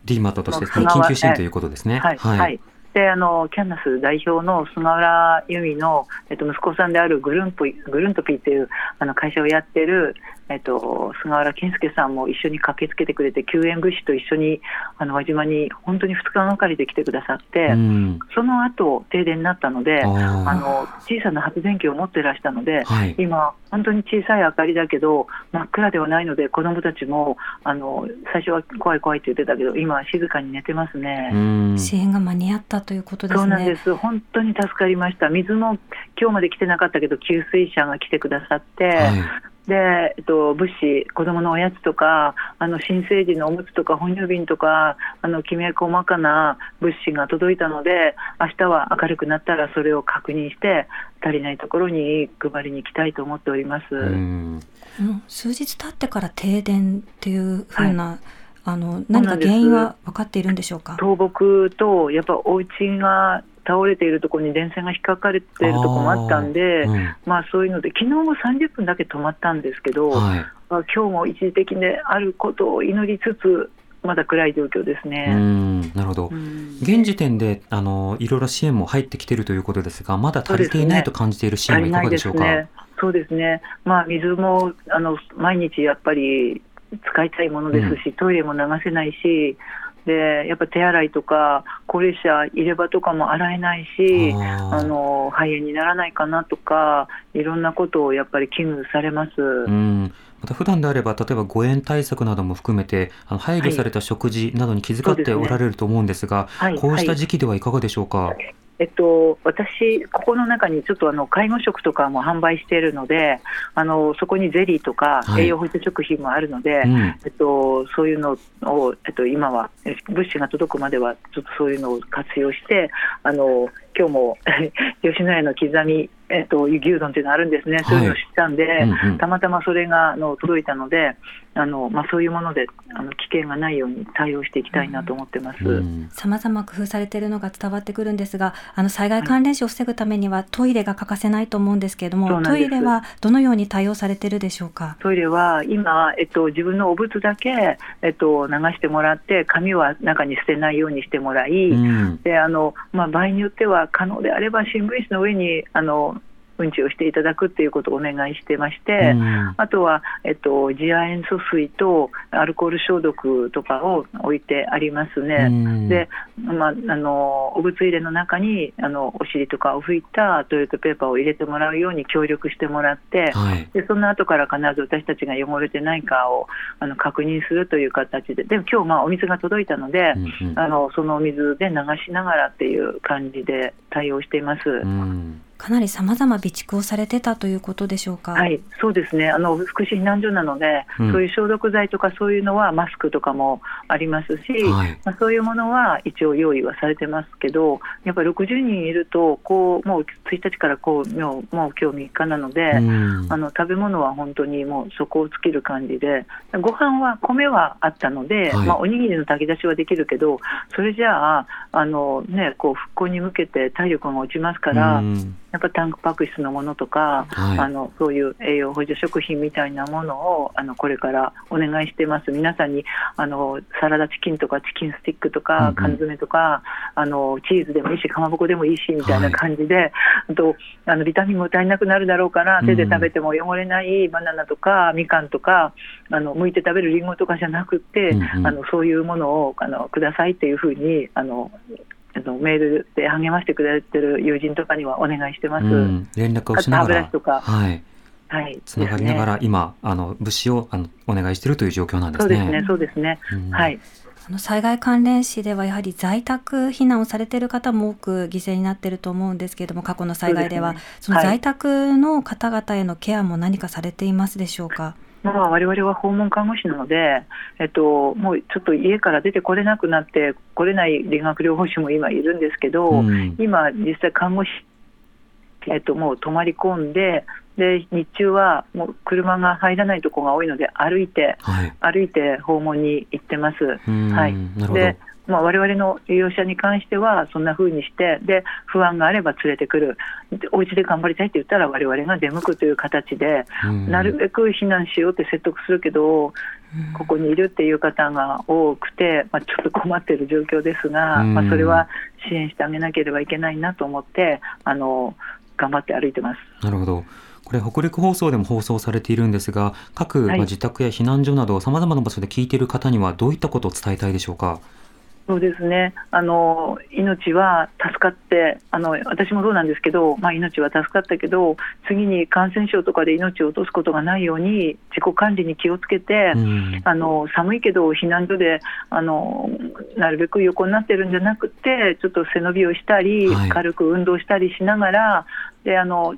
DMAT として緊急支援ということですね。はい、はいであのキャンナス代表の菅原由美の、えっと、息子さんであるグルンプグルントピーというあの会社をやってる、えっと、菅原健介さんも一緒に駆けつけてくれて救援物資と一緒にあの輪島に本当に2日がかりで来てくださって、うん。その後停電になったのであの小さな発電機を持ってらしたので、はい。今、本当に小さい明かりだけど、真っ暗ではないので、子どもたちもあの最初は怖い怖いって言ってたけど、今は静かに寝てますね。うん。支援が間に合ったということですね。そうなんです、本当に助かりました、水も今日まで来てなかったけど、給水車が来てくださって、はい。でえっと、物資、子どものおやつとか、あの新生児のおむつとか、哺乳瓶とか、あのきめ細かな物資が届いたので、明日は明るくなったら、それを確認して、足りないところに配りに行きたいと思っております。うん。あの数日経ってから停電っていうふうな、あのう何か原因は分かっているんでしょうか？倒木と、やっぱお家が倒れているところに電線が引っかかれているところもあったんで、うんまあそういうので、昨日も30分だけ止まったんですけど、はい。まあ今日も一時的であることを祈りつつ、まだ暗い状況ですうね。ん。なるほどう。ん現時点で、あの、いろいろ支援も入ってきているということですが、まだ足りていないと感じている支援はいかがでしょうか？そうですね。まあ水もあの毎日やっぱり使いたいものですし、トイレも流せないし。でやっぱ手洗いとか高齢者入れ歯とかも洗えないしあの肺炎にならないかなとかいろんなことをやっぱり危惧されます。うん。また普段であれば、例えば誤嚥対策なども含めて、あの配慮された食事などに気遣っておられると思うんですが、はいこうした時期ではいかがでしょうか？えっと、私、ここの中にちょっとあの介護食とかも販売しているので、あのそこにゼリーとかはい。栄養補助食品もあるので、うん。えっと、そういうのを、えっと、今はえ物資が届くまでは、ちょっとそういうのを活用して、あの今日も 吉野家の刻み、えっと、牛丼っていうのあるんですね、そういうのを知ったんで、うんうん。たまたまそれがあの届いたので、あのまあ、そういうものであの危険がないように対応していきたいなと思ってます。うんさまざま工夫されているのが伝わってくるんですが、あの災害関連死を防ぐためにはトイレが欠かせないと思うんですけれども、トイレはどのように対応されているでしょうか？トイレは今、えっと、自分のお物だけ、えっと、流してもらって、紙は中に捨てないようにしてもらい、うん。であのまあ、場合によっては可能であれば新聞紙の上にあのうんちをしていただくっていうことをお願いしてまして、うんあとは、えっと、次亜塩素水とアルコール消毒とかを置いてありますね。うんで、まあ、あのお物入れの中にあのお尻とかを拭いたトイレットペーパーを入れてもらうように協力してもらって、はい。でその後から必ず私たちが汚れてないかをあの確認するという形で、でも今日まあお水が届いたので、うんうんあのそのお水で流しながらっていう感じで対応しています。うんかなりさまざま備蓄をされてたということでしょうか？はい、そうですね。あの福祉避難所なので、うん。そういう消毒剤とかそういうのはマスクとかもありますし、はい。まあ、そういうものは一応用意はされてますけど、やっぱり60人いると、こうもう1日からこうもうもう今日3日なので、うん。あの食べ物は本当にもう底を尽きる感じで、ご飯は米はあったので、はい。まあ、おにぎりの炊き出しはできるけど、それじゃあ、あのね、こう復興に向けて体力が落ちますから、うんやっぱタンパク質のものとか、はい。あのそういう栄養補助食品みたいなものをあのこれからお願いしてます。皆さんにあのサラダチキンとかチキンスティックとか缶詰とか、あのチーズでもいいしかまぼこでもいいしみたいな感じで、あとあのビタミンも足りなくなるだろうからうん。手で食べても汚れないバナナとかみかんとかあの剥いて食べるリンゴとかじゃなくて、うんうん。あのそういうものをあのくださいっていうふうにあのあのメールで励ましてくれてる友人とかにはお願いしてます。うん連絡をしながらあと歯ブラシと、かはい、はい、つながりながですねら今あの物資をあのお願いしているという状況なんですね。そうですね、そうですね。うんはい。あの災害関連死ではやはり在宅避難をされている方も多く犠牲になっていると思うんですけれども過去の災害ではそ、ね,、の在宅の方々へのケアも何かされていますでしょうか？まあ、我々は訪問看護師なので、えっと、もうちょっと家から出てこれなくなって来れない理学療法士も今いるんですけど、うん、今実際看護師えっと、もう泊まり込んでで日中はもう車が入らないところが多いので歩いて、はい、歩いて訪問に行ってます。はい、でまあ、我々の利用者に関してはそんな風にしてで不安があれば連れてくる。お家で頑張りたいって言ったら我々が出向くという形でなるべく避難しようって説得するけどここにいるっていう方が多くて、まあ、ちょっと困っている状況ですが、まあ、それは支援してあげなければいけないなと思ってあの頑張って歩いてます。なるほど。これ北陸放送でも放送されているんですが各、まあ、自宅や避難所などさまざまな場所で聞いている方にはどういったことを伝えたいでしょうか？そうですね。あの命は助かってあの私もそうなんですけど、まあ、命は助かったけど次に感染症とかで命を落とすことがないように自己管理に気をつけて、うん、あの寒いけど避難所であのなるべく横になってるんじゃなくてちょっと背伸びをしたり、はい、軽く運動したりしながらであの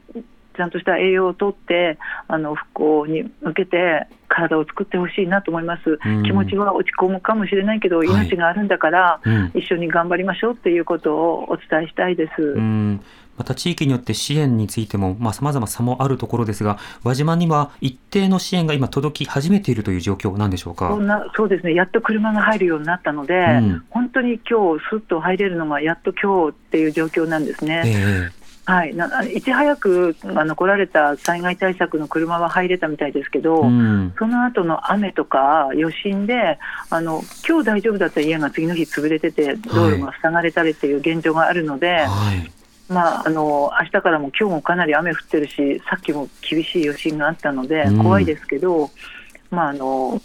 ちゃんとした栄養をとってあの復興に向けて体を作ってほしいなと思います、うん、気持ちは落ち込むかもしれないけど、命があるんだから、一緒に頑張りましょうっていうことをお伝えしたいです。うん。また地域によって支援についても、まあ、様々差もあるところですが、輪島には一定の支援が今届き始めているという状況なんでしょうか？そんなそうですね、やっと車が入るようになったので、うん、本当に今日すっと入れるのがやっと今日っていう状況なんですね。えーはい、ないち早くあの来られた災害対策の車は入れたみたいですけど、うん、その後の雨とか余震であの今日大丈夫だった家が次の日潰れてて道路が塞がれたりっていう現状があるので。はいまあ、あの明日からも今日もかなり雨降ってるしさっきも厳しい余震があったので怖いですけど、うん、まあ、あの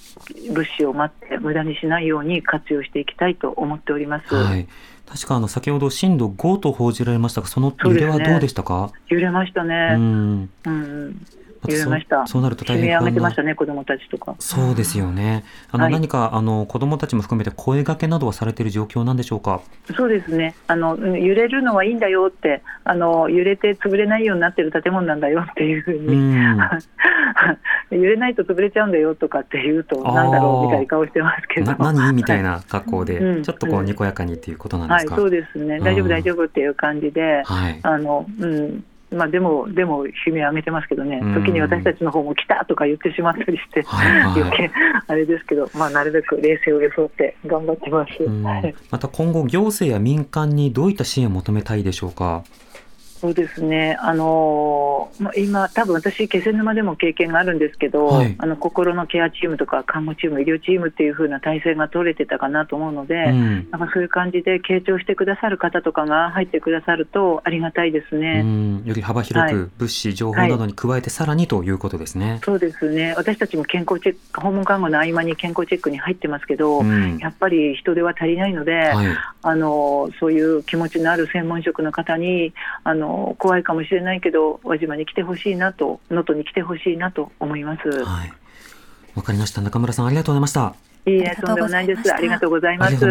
物資を待って無駄にしないように活用していきたいと思っております。はい確かあの先ほど震度5と報じられましたが、その揺れはどうでしたか、ね、揺れましたね。うん、うん揺れましたそうなると大変上げてましたね、子どもたちとか。そうですよね。あの、はい、何かあの子どもたちも含めて声掛けなどはされている状況なんでしょうか？そうですね。あの揺れるのはいいんだよって、あの揺れて潰れないようになってる建物なんだよっていうふうに、揺れないと潰れちゃうんだよとかって言うと、なんだろうみたいな顔してますけど。何？みたいな格好で、ちょっとこうにこやかにっていうことなんですか？はい、そうですね。大丈夫大丈夫っていう感じで、はい、あのうん。まあ、でも、でも、悲鳴上げてますけどね、時に私たちの方も来たとか言ってしまったりして、余計あれですけど、まあ、なるべく冷静を装って頑張ってます、また今後、行政や民間にどういった支援を求めたいでしょうか？そうですね、あのー、今、多分私、気仙沼でも経験があるんですけど、はい、あの心のケアチームとか看護チーム、医療チームっていう風な体制が取れてたかなと思うので、うん、なんかそういう感じで、傾聴してくださる方とかが入ってくださるとありがたいですね、うん、より幅広く物資、情報などに加えて、さらにということですね、はい、そうですね、私たちも健康チェック、訪問看護の合間に健康チェックに入ってますけど、うん、やっぱり人手は足りないので、はい、あのそういう気持ちのある専門職の方に、あの怖いかもしれないけど輪島に来てほしいなと能登に来てほしいなと思います。はい。わかりました。中村さんありがとうございました。いいえ、とんでもないです。ありがとうございます。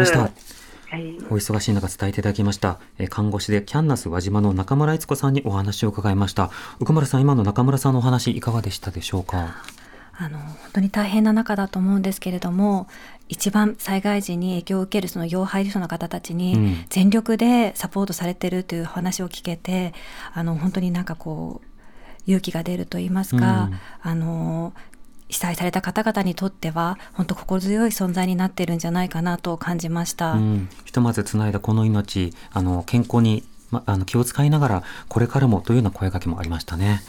はい、お忙しい中伝えていただきました、え看護師でキャンナス輪島の中村悦子さんにお話を伺いました奥村さん今の中村さんのお話いかがでしたでしょうか？あの本当に大変な中だと思うんですけれども一番災害時に影響を受けるその要配慮者の方たちに全力でサポートされてるという話を聞けて、あの本当になんかこう勇気が出ると言いますか、うん、あの被災された方々にとっては本当心強い存在になっているんじゃないかなと感じました、うん、ひとまずつないだこの命あの健康に、ま、あの気を使いながらこれからもというような声かけもありましたね。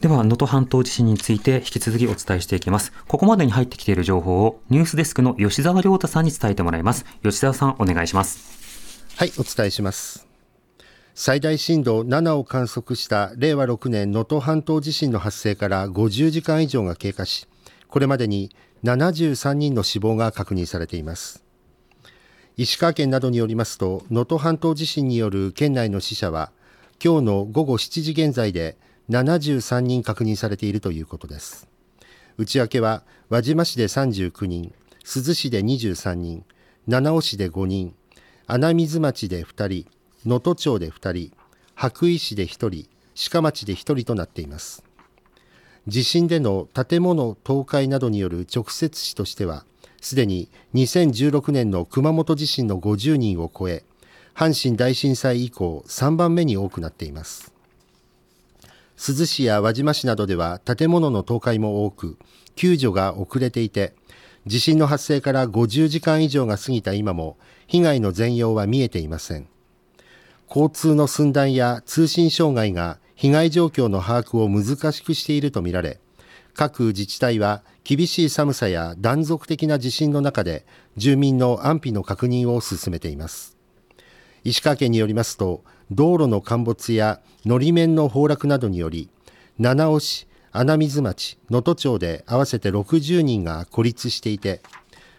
では、能登半島地震について引き続きお伝えしていきます。ここまでに入ってきている情報をニュースデスクの吉澤亮太さんに伝えてもらいます。吉澤さん、お願いします。はい、お伝えします。最大震度7を観測した令和6年能登半島地震の発生から50時間以上が経過し、これまでに73人の死亡が確認されています。石川県などによりますと、能登半島地震による県内の死者は、今日の午後7時現在で73人確認されているということです。内訳は輪島市で39人珠洲市で23人七尾市で5人穴水町で2人能登町で2人羽咋市で1人鹿町で1人となっています。地震での建物倒壊などによる直接死としてはすでに2016年の熊本地震の50人を超え阪神大震災以降3番目に多くなっています。珠洲市や輪島市などでは建物の倒壊も多く救助が遅れていて地震の発生から50時間以上が過ぎた今も被害の全容は見えていません。交通の寸断や通信障害が被害状況の把握を難しくしているとみられ各自治体は厳しい寒さや断続的な地震の中で住民の安否の確認を進めています。石川県によりますと道路の陥没やのり面の崩落などにより七尾市穴水町能登町で合わせて60人が孤立していて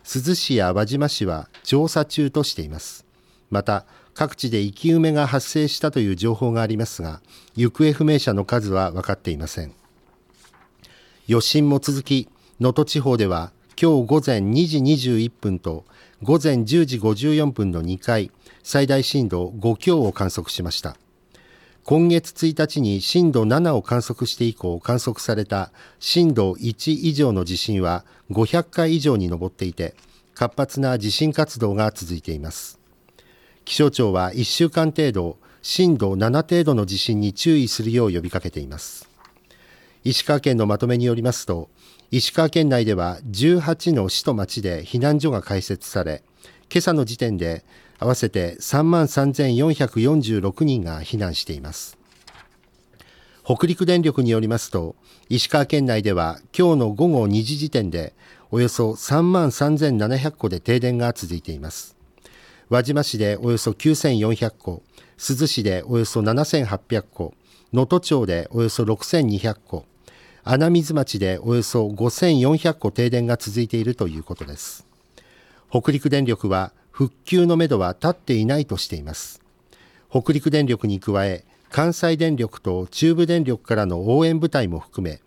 珠洲市や輪島市は調査中としています。また各地で生き埋めが発生したという情報がありますが行方不明者の数は分かっていません。余震も続き能登地方では今日午前2時21分と午前10時54分の2回最大震度5強を観測しました。今月1日に震度7を観測して以降観測された震度1以上の地震は500回以上に上っていて活発な地震活動が続いています。気象庁は1週間程度震度7程度の地震に注意するよう呼びかけています。石川県のまとめによりますと石川県内では18の市と町で避難所が開設され今朝の時点で合わせて3万3446人が避難しています。北陸電力によりますと石川県内では今日の午後2時時点でおよそ3万3700戸で停電が続いています。輪島市でおよそ9400戸珠洲市でおよそ7800戸能登町でおよそ6200戸穴水町でおよそ5400戸停電が続いているということです。北陸電力は復旧のめどは立っていないとしています。北陸電力に加え関西電力と中部電力からの応援部隊も含め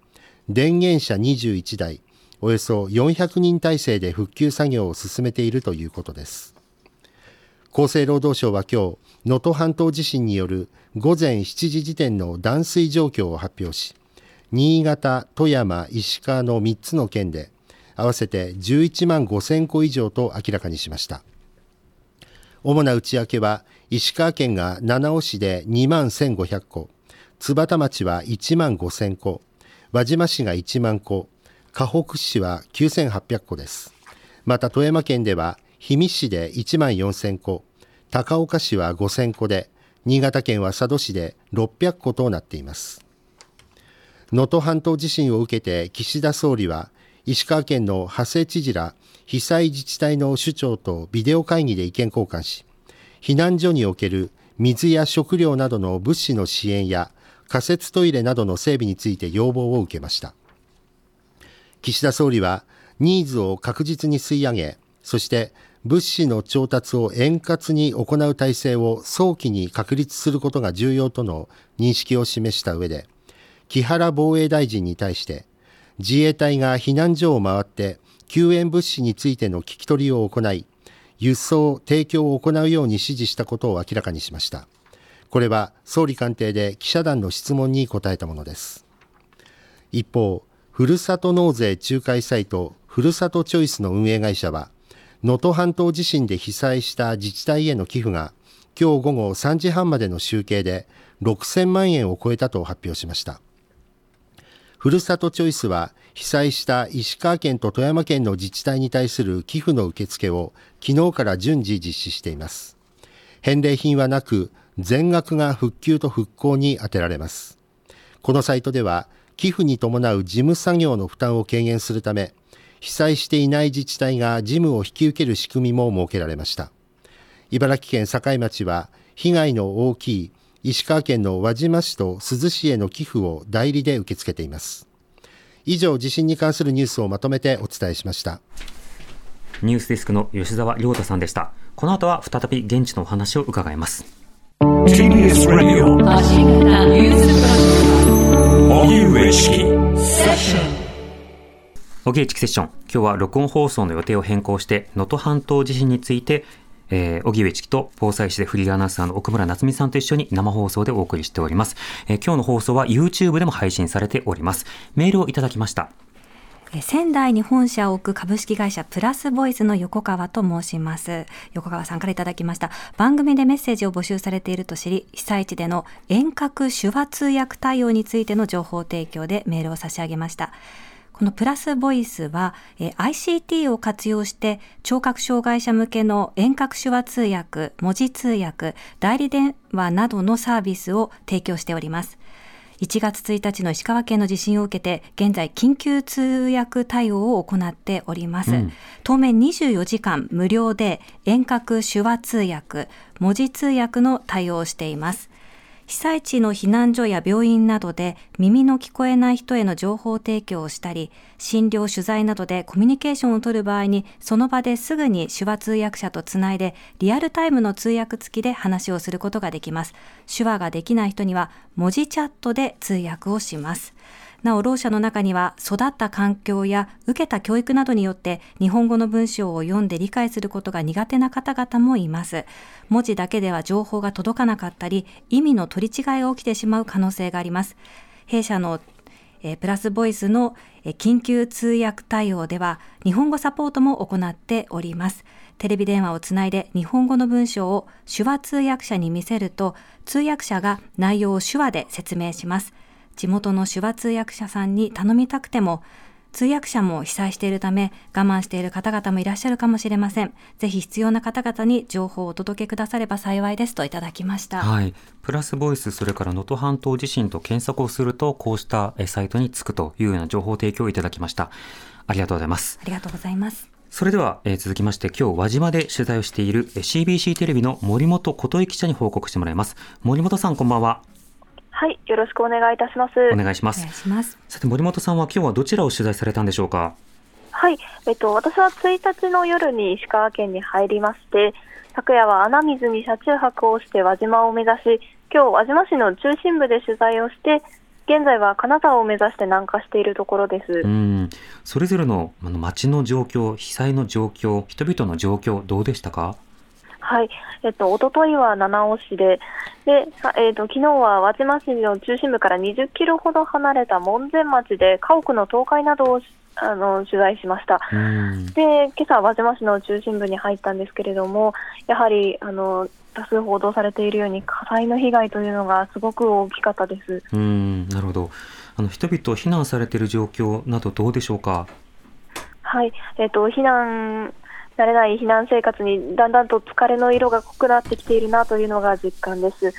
電源車21台およそ400人体制で復旧作業を進めているということです。厚生労働省は今日能登半島地震による午前7時時点の断水状況を発表し新潟、富山、石川の3つの県で合わせて11万5000戸以上と明らかにしました。主な内訳は石川県が七尾市で2万1500戸津幡町は1万5000戸輪島市が1万戸河北市は9800戸です。また富山県では氷見市で1万4000戸高岡市は5000戸で新潟県は佐渡市で600戸となっています。能登半島地震を受けて岸田総理は石川県の長谷知事ら被災自治体の首長とビデオ会議で意見交換し避難所における水や食料などの物資の支援や仮設トイレなどの整備について要望を受けました。岸田総理はニーズを確実に吸い上げそして物資の調達を円滑に行う体制を早期に確立することが重要との認識を示した上で木原防衛大臣に対して自衛隊が避難所を回って救援物資についての聞き取りを行い輸送・提供を行うように指示したことを明らかにしました。これは総理官邸で記者団の質問に答えたものです。一方ふるさと納税仲介サイトふるさとチョイスの運営会社は能登半島地震で被災した自治体への寄付が今日午後3時半までの集計で6000万円を超えたと発表しました。ふるさとチョイスは被災した石川県と富山県の自治体に対する寄付の受付を昨日から順次実施しています。返礼品はなく全額が復旧と復興に充てられます。このサイトでは寄付に伴う事務作業の負担を軽減するため被災していない自治体が事務を引き受ける仕組みも設けられました。茨城県境町は被害の大きい石川県の輪島市と珠洲市への寄付を代理で受け付けています。以上地震に関するニュースをまとめてお伝えしました。ニュースデスクの吉澤亮太さんでした。この後は再び現地のお話を伺います。TBS Radio 荻上チキ小木チセッション今日は録音放送の予定を変更して能登半島地震についてえー、荻上チキと防災士でフリーアナウンサーの奥村夏美さんと一緒に生放送でお送りしております、えー、今日の放送は YouTube でも配信されております。メールをいただきました。仙台に本社を置く株式会社プラスボイスの横川と申します。横川さんからいただきました。番組でメッセージを募集されていると知り被災地での遠隔手話通訳対応についての情報提供でメールを差し上げました。このプラスボイスは、え ICT を活用して聴覚障害者向けの遠隔手話通訳、文字通訳、代理電話などのサービスを提供しております。1月1日の石川県の地震を受けて現在緊急通訳対応を行っております、うん、当面24時間無料で遠隔手話通訳文字通訳の対応をしています被災地の避難所や病院などで耳の聞こえない人への情報提供をしたり、診療取材などでコミュニケーションをとる場合に、その場ですぐに手話通訳者とつないで、リアルタイムの通訳付きで話をすることができます。手話ができない人には、文字チャットで通訳をします。なお、ろう者の中には育った環境や受けた教育などによって日本語の文章を読んで理解することが苦手な方々もいます。文字だけでは情報が届かなかったり、意味の取り違いが起きてしまう可能性があります。弊社のえプラスボイスの、え緊急通訳対応では日本語サポートも行っております。テレビ電話をつないで日本語の文章を手話通訳者に見せると通訳者が内容を手話で説明します。地元の手話通訳者さんに頼みたくても通訳者も被災しているため我慢している方々もいらっしゃるかもしれません。ぜひ必要な方々に情報をお届けくだされば幸いですといただきました。はい。プラスボイス、それから能登半島地震と検索をすると、こうしたサイトにつくというような情報提供をいただきました。ありがとうございます。ありがとうございます。それでは、えー、続きまして今日輪島で取材をしている CBC テレビの森本琴恵記者に報告してもらいます森本さんこんばんははい、よろしくお願いいたします。お願いします。ますさて森本さんは今日はどちらを取材されたんでしょうか？はい、えっと私は1日の夜に石川県に入りまして、昨夜は穴水に車中泊をして輪島を目指し、今日輪島市の中心部で取材をして。現在は金沢を目指して南下しているところです。うん、それぞれのあの街の状況、被災の状況、人々の状況どうでしたか？はい、えっと一昨日は七尾市で、で、えっと昨日は輪島市の中心部から20キロほど離れた門前町で家屋の倒壊などをあの取材しました。で、今朝輪島市の中心部に入ったんですけれども、やはりあの多数報道されているように火災の被害というのがすごく大きかったです。うんなるほど。あの人々避難されている状況などどうでしょうか？はい、えっと避難慣れない避難生活にだんだんと疲れの色が濃くなってきているなというのが実感です。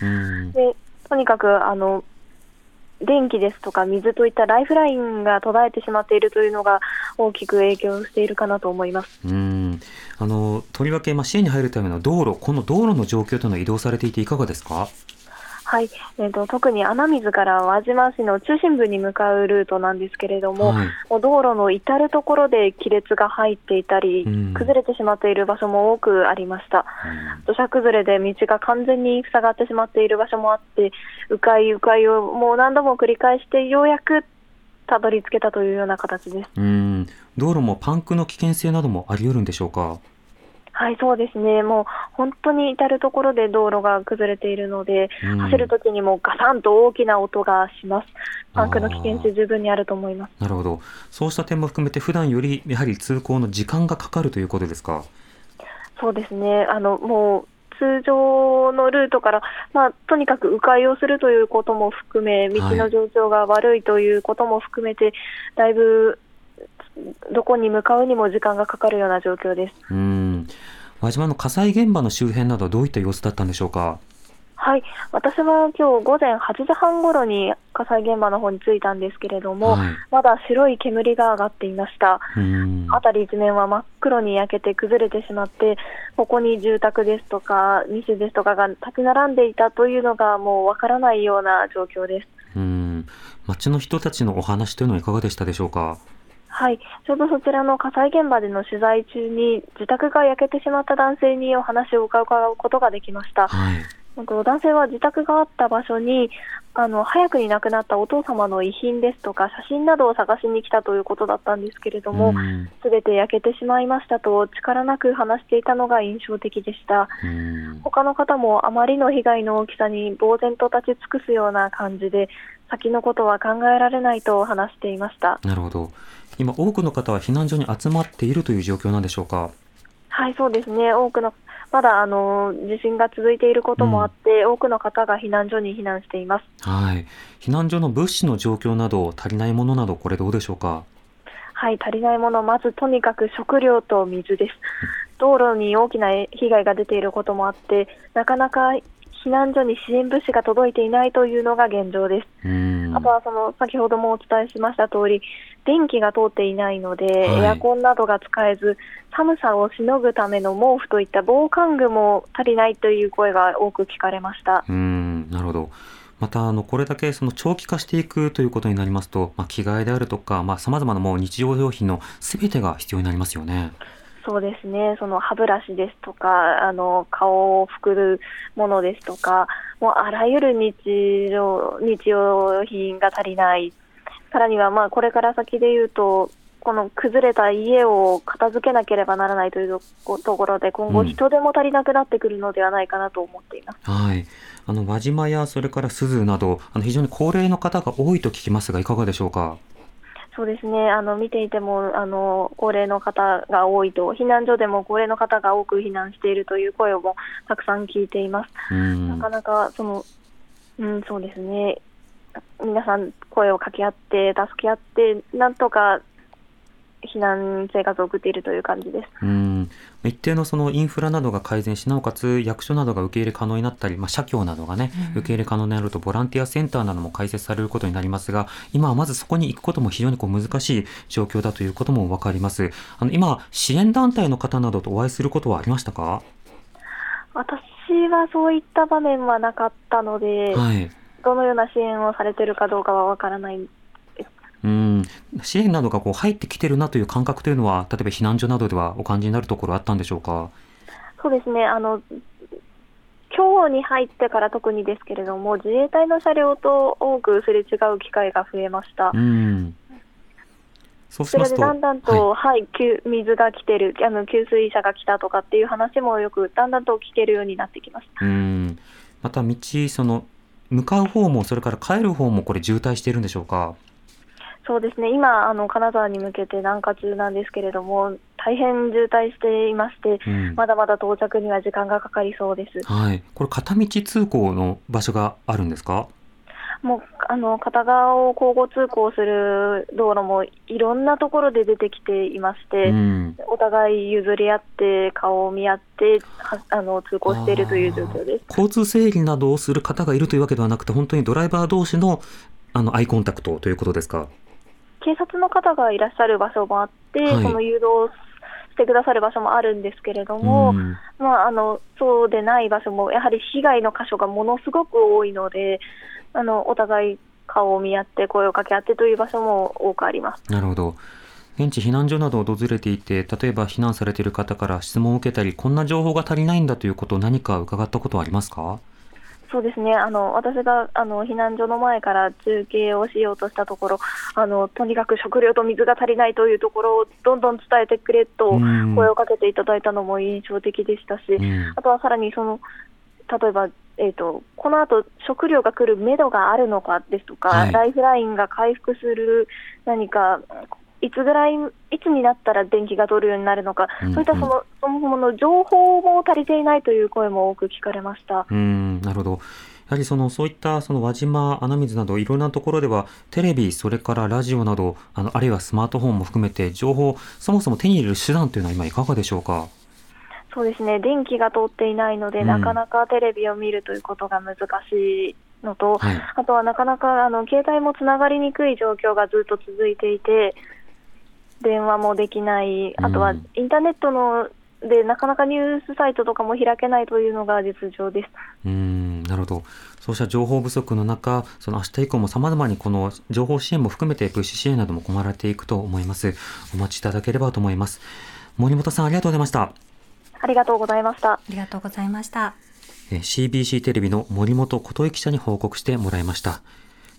でとにかくあの電気ですとか水といったライフラインが途絶えてしまっているというのが大きく影響しているかなと思いますうんあのとりわけ、まあ、支援に入るための道路、この道路の状況というのは移動されていていかがですか？はい、えーと、特に穴水から輪島市の中心部に向かうルートなんですけれども、はい、もう道路の至る所で亀裂が入っていたり、うん、崩れてしまっている場所も多くありました、うん、土砂崩れで道が完全に塞がってしまっている場所もあって、迂回、迂回をもう何度も繰り返して、ようやくたどり着けたというような形です。うん。道路もパンクの危険性などもあり得るんでしょうか？はい、そうですね、もう本当に至る所で道路が崩れているので、うん、走るときにもガサンと大きな音がします、パンクの危険性、十分にあると思います。なるほど、そうした点も含めて、普段よりやはり通行の時間がかかるということですか？そうですね。あのもう通常のルートから、まあ、とにかく迂回をするということも含め、道の状況が悪いということも含めて、はい、だいぶどこに向かうにも時間がかかるような状況です。うん輪島の火災現場の周辺などどういった様子だったんでしょうか？はい、私は今日午前8時半ごろに火災現場の方に着いたんですけれども、はい、まだ白い煙が上がっていました。辺り一面は真っ黒に焼けて崩れてしまって、ここに住宅ですとか店ですとかが立ち並んでいたというのがもうわからないような状況です。うん町の人たちのお話というのはいかがでしたでしょうか？はい、ちょうどそちらの火災現場での取材中に自宅が焼けてしまった男性にお話を伺うことができました。はい、男性は自宅があった場所にあの早くに亡くなったお父様の遺品ですとか写真などを探しに来たということだったんですけれどもすべ、て焼けてしまいましたと力なく話していたのが印象的でした。他の方もあまりの被害の大きさに呆然と立ち尽くすような感じで先のことは考えられないと話していました。なるほど今多くの方は避難所に集まっているという状況なんでしょうか？はいそうですね多くのまだあの地震が続いていることもあって、うん、多くの方が避難所に避難しています。はい。避難所の物資の状況など足りないものなどこれどうでしょうか？はい、足りないものまずとにかく食料と水です。道路に大きな被害が出ていることもあって、なかなか避難所に支援物資が届いていないというのが現状です。あとはその先ほどもお伝えしました通り、電気が通っていないので、はい、エアコンなどが使えず、寒さをしのぐための毛布といった防寒具も足りないという声が多く聞かれましたうんなるほど。またあのこれだけその長期化していくということになりますと、まあ、着替えであるとかさまざ、まなもう日常用品のすべてが必要になりますよね。そうですね、その歯ブラシですとか、あの顔を拭くものですとか、もうあらゆる日常日用品が足りない、さらにはまあこれから先で言うと、この崩れた家を片付けなければならないというところで、今後、人手も足りなくなってくるのではないかなと思っています、うん、はい、あの輪島やそれから鈴など、あの非常に高齢の方が多いと聞きますが、いかがでしょうか？そうですね。あの見ていてもあの高齢の方が多いと避難所でも高齢の方が多く避難しているという声もたくさん聞いています。なかなかその、うん、そうですね。皆さん声を掛け合って助け合ってなんとか避難生活を送っているという感じです。うん。一定のそのインフラなどが改善しなおかつ役所などが受け入れ可能になったり、まあ、社協などがね、うん、受け入れ可能になるとボランティアセンターなども開設されることになりますが今はまずそこに行くことも非常にこう難しい状況だということも分かります。あの今支援団体の方などとお会いすることはありましたか？私はそういった場面はなかったので、はい、どのような支援をされているかどうかは分からないうん支援などがこう入ってきてるなという感覚というのは、例えば避難所などではお感じになるところあったんでしょうか？そうですねあの今日に入ってから特にですけれども、自衛隊の車両と多くすれ違う機会が増えました。うんそうそれでだんだんと、はい、はい、水が来てる、あの給水車が来たとかっていう話もよく、だんだんと聞けるようになってきました。うんまた道、その向かう方も、それから帰る方も、これ、渋滞しているんでしょうか？そうですね。今あの、金沢に向けて南下中なんですけれども、大変渋滞していまして、うん、まだまだ到着には時間がかかりそうです、はい、これ、片道通行の場所があるんですか？もうあの片側を交互通行する道路もいろんなところで出てきていまして、うん、お互い譲り合って、顔を見合ってあの通行しているという状況です。交通整理などをする方がいるというわけではなくて、本当にドライバー同士のあのアイコンタクトということですか？警察の方がいらっしゃる場所もあって、はい、その誘導してくださる場所もあるんですけれども、まあ、あのそうでない場所も、やはり被害の箇所がものすごく多いので、あのお互い顔を見合って、声を掛け合ってという場所も多くあります。なるほど。現地避難所などを訪れていて、例えば避難されている方から質問を受けたり、こんな情報が足りないんだということを何か伺ったことはありますか？そうですね。あの私があの避難所の前から中継をしようとしたところあのとにかく食料と水が足りないというところをどんどん伝えてくれと声をかけていただいたのも印象的でしたし、あとはさらにその例えばえーと、この後食料が来るめどがあるのかですとか、はい、ライフラインが回復する何かいつぐらい、いつになったら電気が取るようになるのか、うんうん、そういったそのそもそもの情報も足りていないという声も多く聞かれました。うんなるほど。やはりそのそういったその輪島、穴水などいろんなところではテレビ、それからラジオなどあのあるいはスマートフォンも含めて情報、そもそも手に入れる手段というのは今いかがでしょうか？そうですね。電気が通っていないので、うん、なかなかテレビを見るということが難しいのと、はい、あとはなかなかあの携帯もつながりにくい状況がずっと続いていて、電話もできない、あとはインターネットのでなかなかニュースサイトとかも開けないというのが実情です。うんなるほど。そうした情報不足の中、その明日以降もさまざまにこの情報支援も含めて物資支援なども困られていくと思います。お待ちいただければと思います。森本さんありがとうございました。ありがとうございました。ありがとうございました。CBC テレビの森本琴恵記者に報告してもらいました。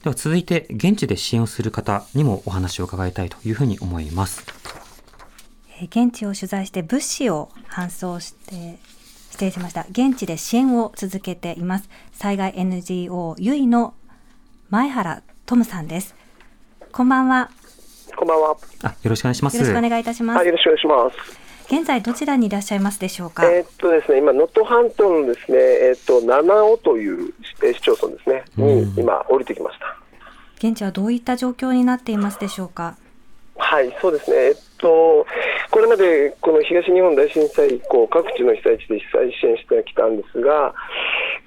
では続いて現地で支援をする方にもお話を伺いたいというふうに思います。現地を取材して物資を搬送して失礼しました。現地で支援を続けています。災害 NGO ゆいの前原トムさんです。こんばんは。こんばんは。あよろしくお願いします。よろしくお願いいたします、よろしくお願いします現在どちらにいらっしゃいますでしょうか？えー、っとですね、今能登半島のですね、えー、っと七尾という市町村ですね、に今降りてきました。現地はどういった状況になっていますでしょうか？はい、そうですね。えっと、これまでこの東日本大震災以降、各地の被災地で被災支援してきたんですが、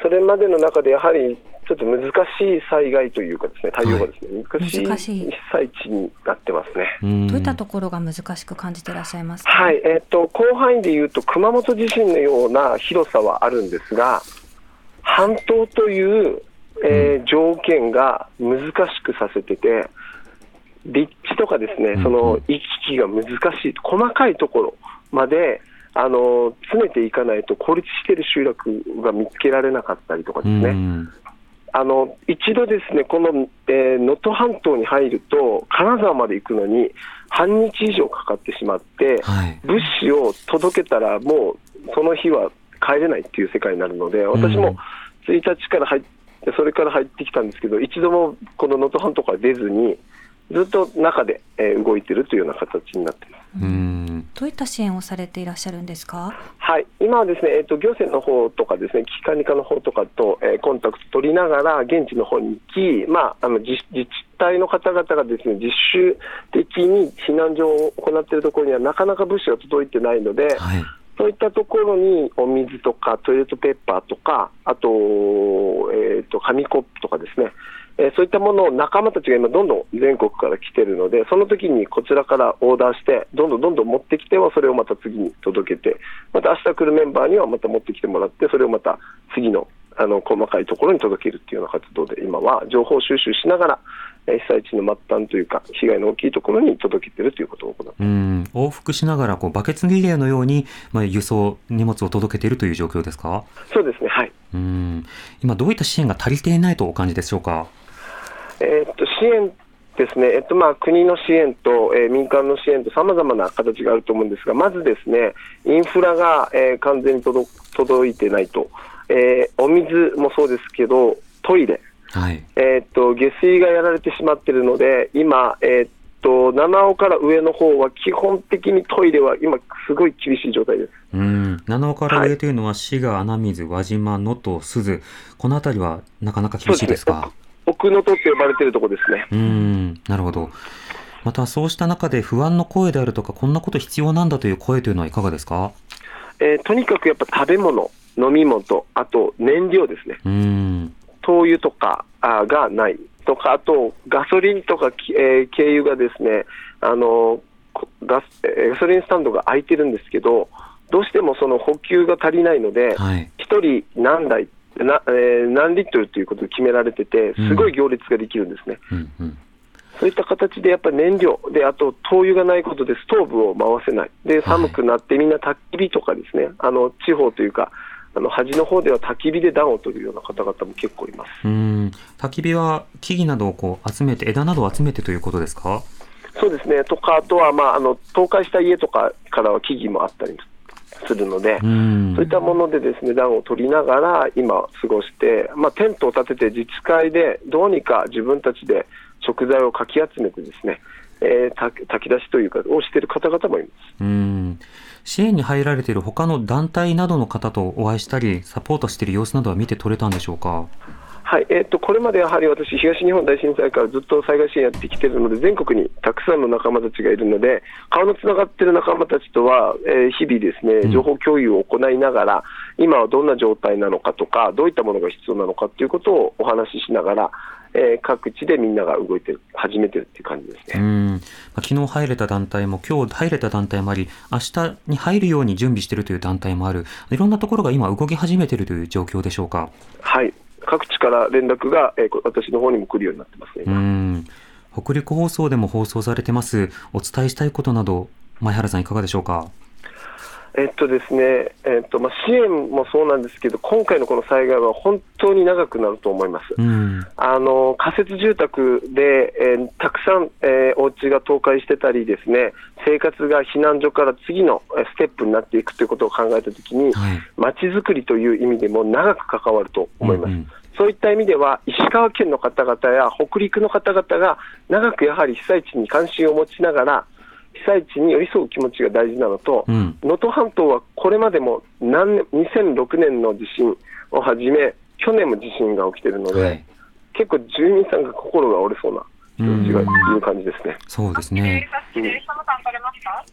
それまでの中でやはりちょっと難しい災害というかですね、対応がですね、はい、難しい被災地になってますね。どういったところが難しく感じていらっしゃいますか？はい、えっ、と広範囲でいうと熊本地震のような広さはあるんですが、半島という、えー、条件が難しくさせてて。立地とかですね、その行き来が難しい、細かいところまであの詰めていかないと孤立している集落が見つけられなかったりとかですね、あの一度、ですねこの能登、えー、半島に入ると、金沢まで行くのに半日以上かかってしまって、はい、物資を届けたら、もうその日は帰れないっていう世界になるので、私も1日から入って、それから入ってきたんですけど、一度もこの能登半島から出ずに、ずっと中で、えー、動いているというような形になっています。うんどういった支援をされていらっしゃるんですか？はい、今はですね、えっ、ー、と行政の方とかですね、危機管理課の方とかと、えー、コンタクト取りながら現地の方に行き、まああの自自治体の方々がですね実習的に避難所を行っているところにはなかなか物資が届いてないので。はいそういったところにお水とかトイレットペーパーとか、あと、えーと紙コップとかですね、えそういったものを仲間たちが今、どんどん全国から来てるので、その時にこちらからオーダーして、どんどんどんどん持ってきては、それをまた次に届けて、また明日来るメンバーにはまた持ってきてもらって、それをまた次のあの細かいところに届けるっていうような活動で、今は情報収集しながら、被災地の末端というか、被害の大きいところに届けてるということを行ってうん。往復しながらこう、バケツリレーのように、まあ、輸送、荷物を届けているという状況ですか？そうですね、はい、うん。今、どういった支援が足りていないとお感じでしょうか？えー、っと支援ですね、えっとまあ、国の支援と、えー、民間の支援とさまざまな形があると思うんですが、まずですねインフラが、えー、完全に届届いてないと、えー、お水もそうですけど、トイレ、はい。えー、っと下水がやられてしまっているので、今、えー、っと七尾から上の方は基本的にトイレは今、すごい厳しい状態です。うん。七尾から上というのは、滋賀、穴水、輪島、能登、珠洲、この辺りはなかなか厳しいですか？奥能登って呼ばれているところですね。うんなるほど。またそうした中で不安の声であるとか、こんなこと必要なんだという声というのはいかがですか、えー、とにかくやっぱ食べ物、飲み物、あと燃料ですね、うん。灯油とかあがないとか、あとガソリンとか、えー、軽油がですねあのガス、えガソリンスタンドが空いてるんですけど、どうしてもその補給が足りないので、はい、1人何台な、えー、何リットルということを決められてて、すごい行列ができるんですね。うんうん。そういった形でやっぱり燃料で、あと灯油がないことでストーブを回せない、で寒くなってみんな焚き火とかですね、あの地方というか、あの端の方では焚き火で暖を取るような方々も結構います。うん。焚き火は木々などをこう集めて、枝などを集めてということですか？そうですね、とか、あとは、まあ、あの倒壊した家とかからは木々もあったりするので、そういったものでですね暖を取りながら今、過ごして、まあ、テントを立てて自治会でどうにか自分たちで食材をかき集めてですね、えー、炊き出しというかをしている方々もいます。うん。支援に入られている他の団体などの方とお会いしたりサポートしている様子などは見て取れたんでしょうか？はいえーと、これまでやはり私、東日本大震災からずっと災害支援やってきているので、全国にたくさんの仲間たちがいるので、顔のつながっている仲間たちとは、えー、日々、ですね情報共有を行いながら、うん、今はどんな状態なのかとか、どういったものが必要なのかということをお話ししながら、えー、各地でみんなが動いてる、始めてるっていう感じですね。うんまあ、昨日入れた団体も、今日入れた団体もあり、明日に入るように準備しているという団体もある、いろんなところが今、動き始めているという状況でしょうか？はい各地から連絡が、えー、私の方にも来るようになってますね。うん北陸放送でも放送されてます、お伝えしたいことなど、前原さん、いかがでしょうか？えっとですね、えっとまあ、支援もそうなんですけど、今回のこの災害は本当に長くなると思います。うん、あの仮設住宅で、えー、たくさん、えー、お家が倒壊してたりですね、生活が避難所から次のステップになっていくということを考えたときに、ま、ち、づくりという意味でも長く関わると思います。うんうんそういった意味では、石川県の方々や北陸の方々が長くやはり被災地に関心を持ちながら、被災地に寄り添う気持ちが大事なのと、能登、うん、半島はこれまでも何年2006年の地震をはじめ、去年も地震が起きているので、はい、結構、住民さんが心が折れそうな感じがいう感じですね。そうですね。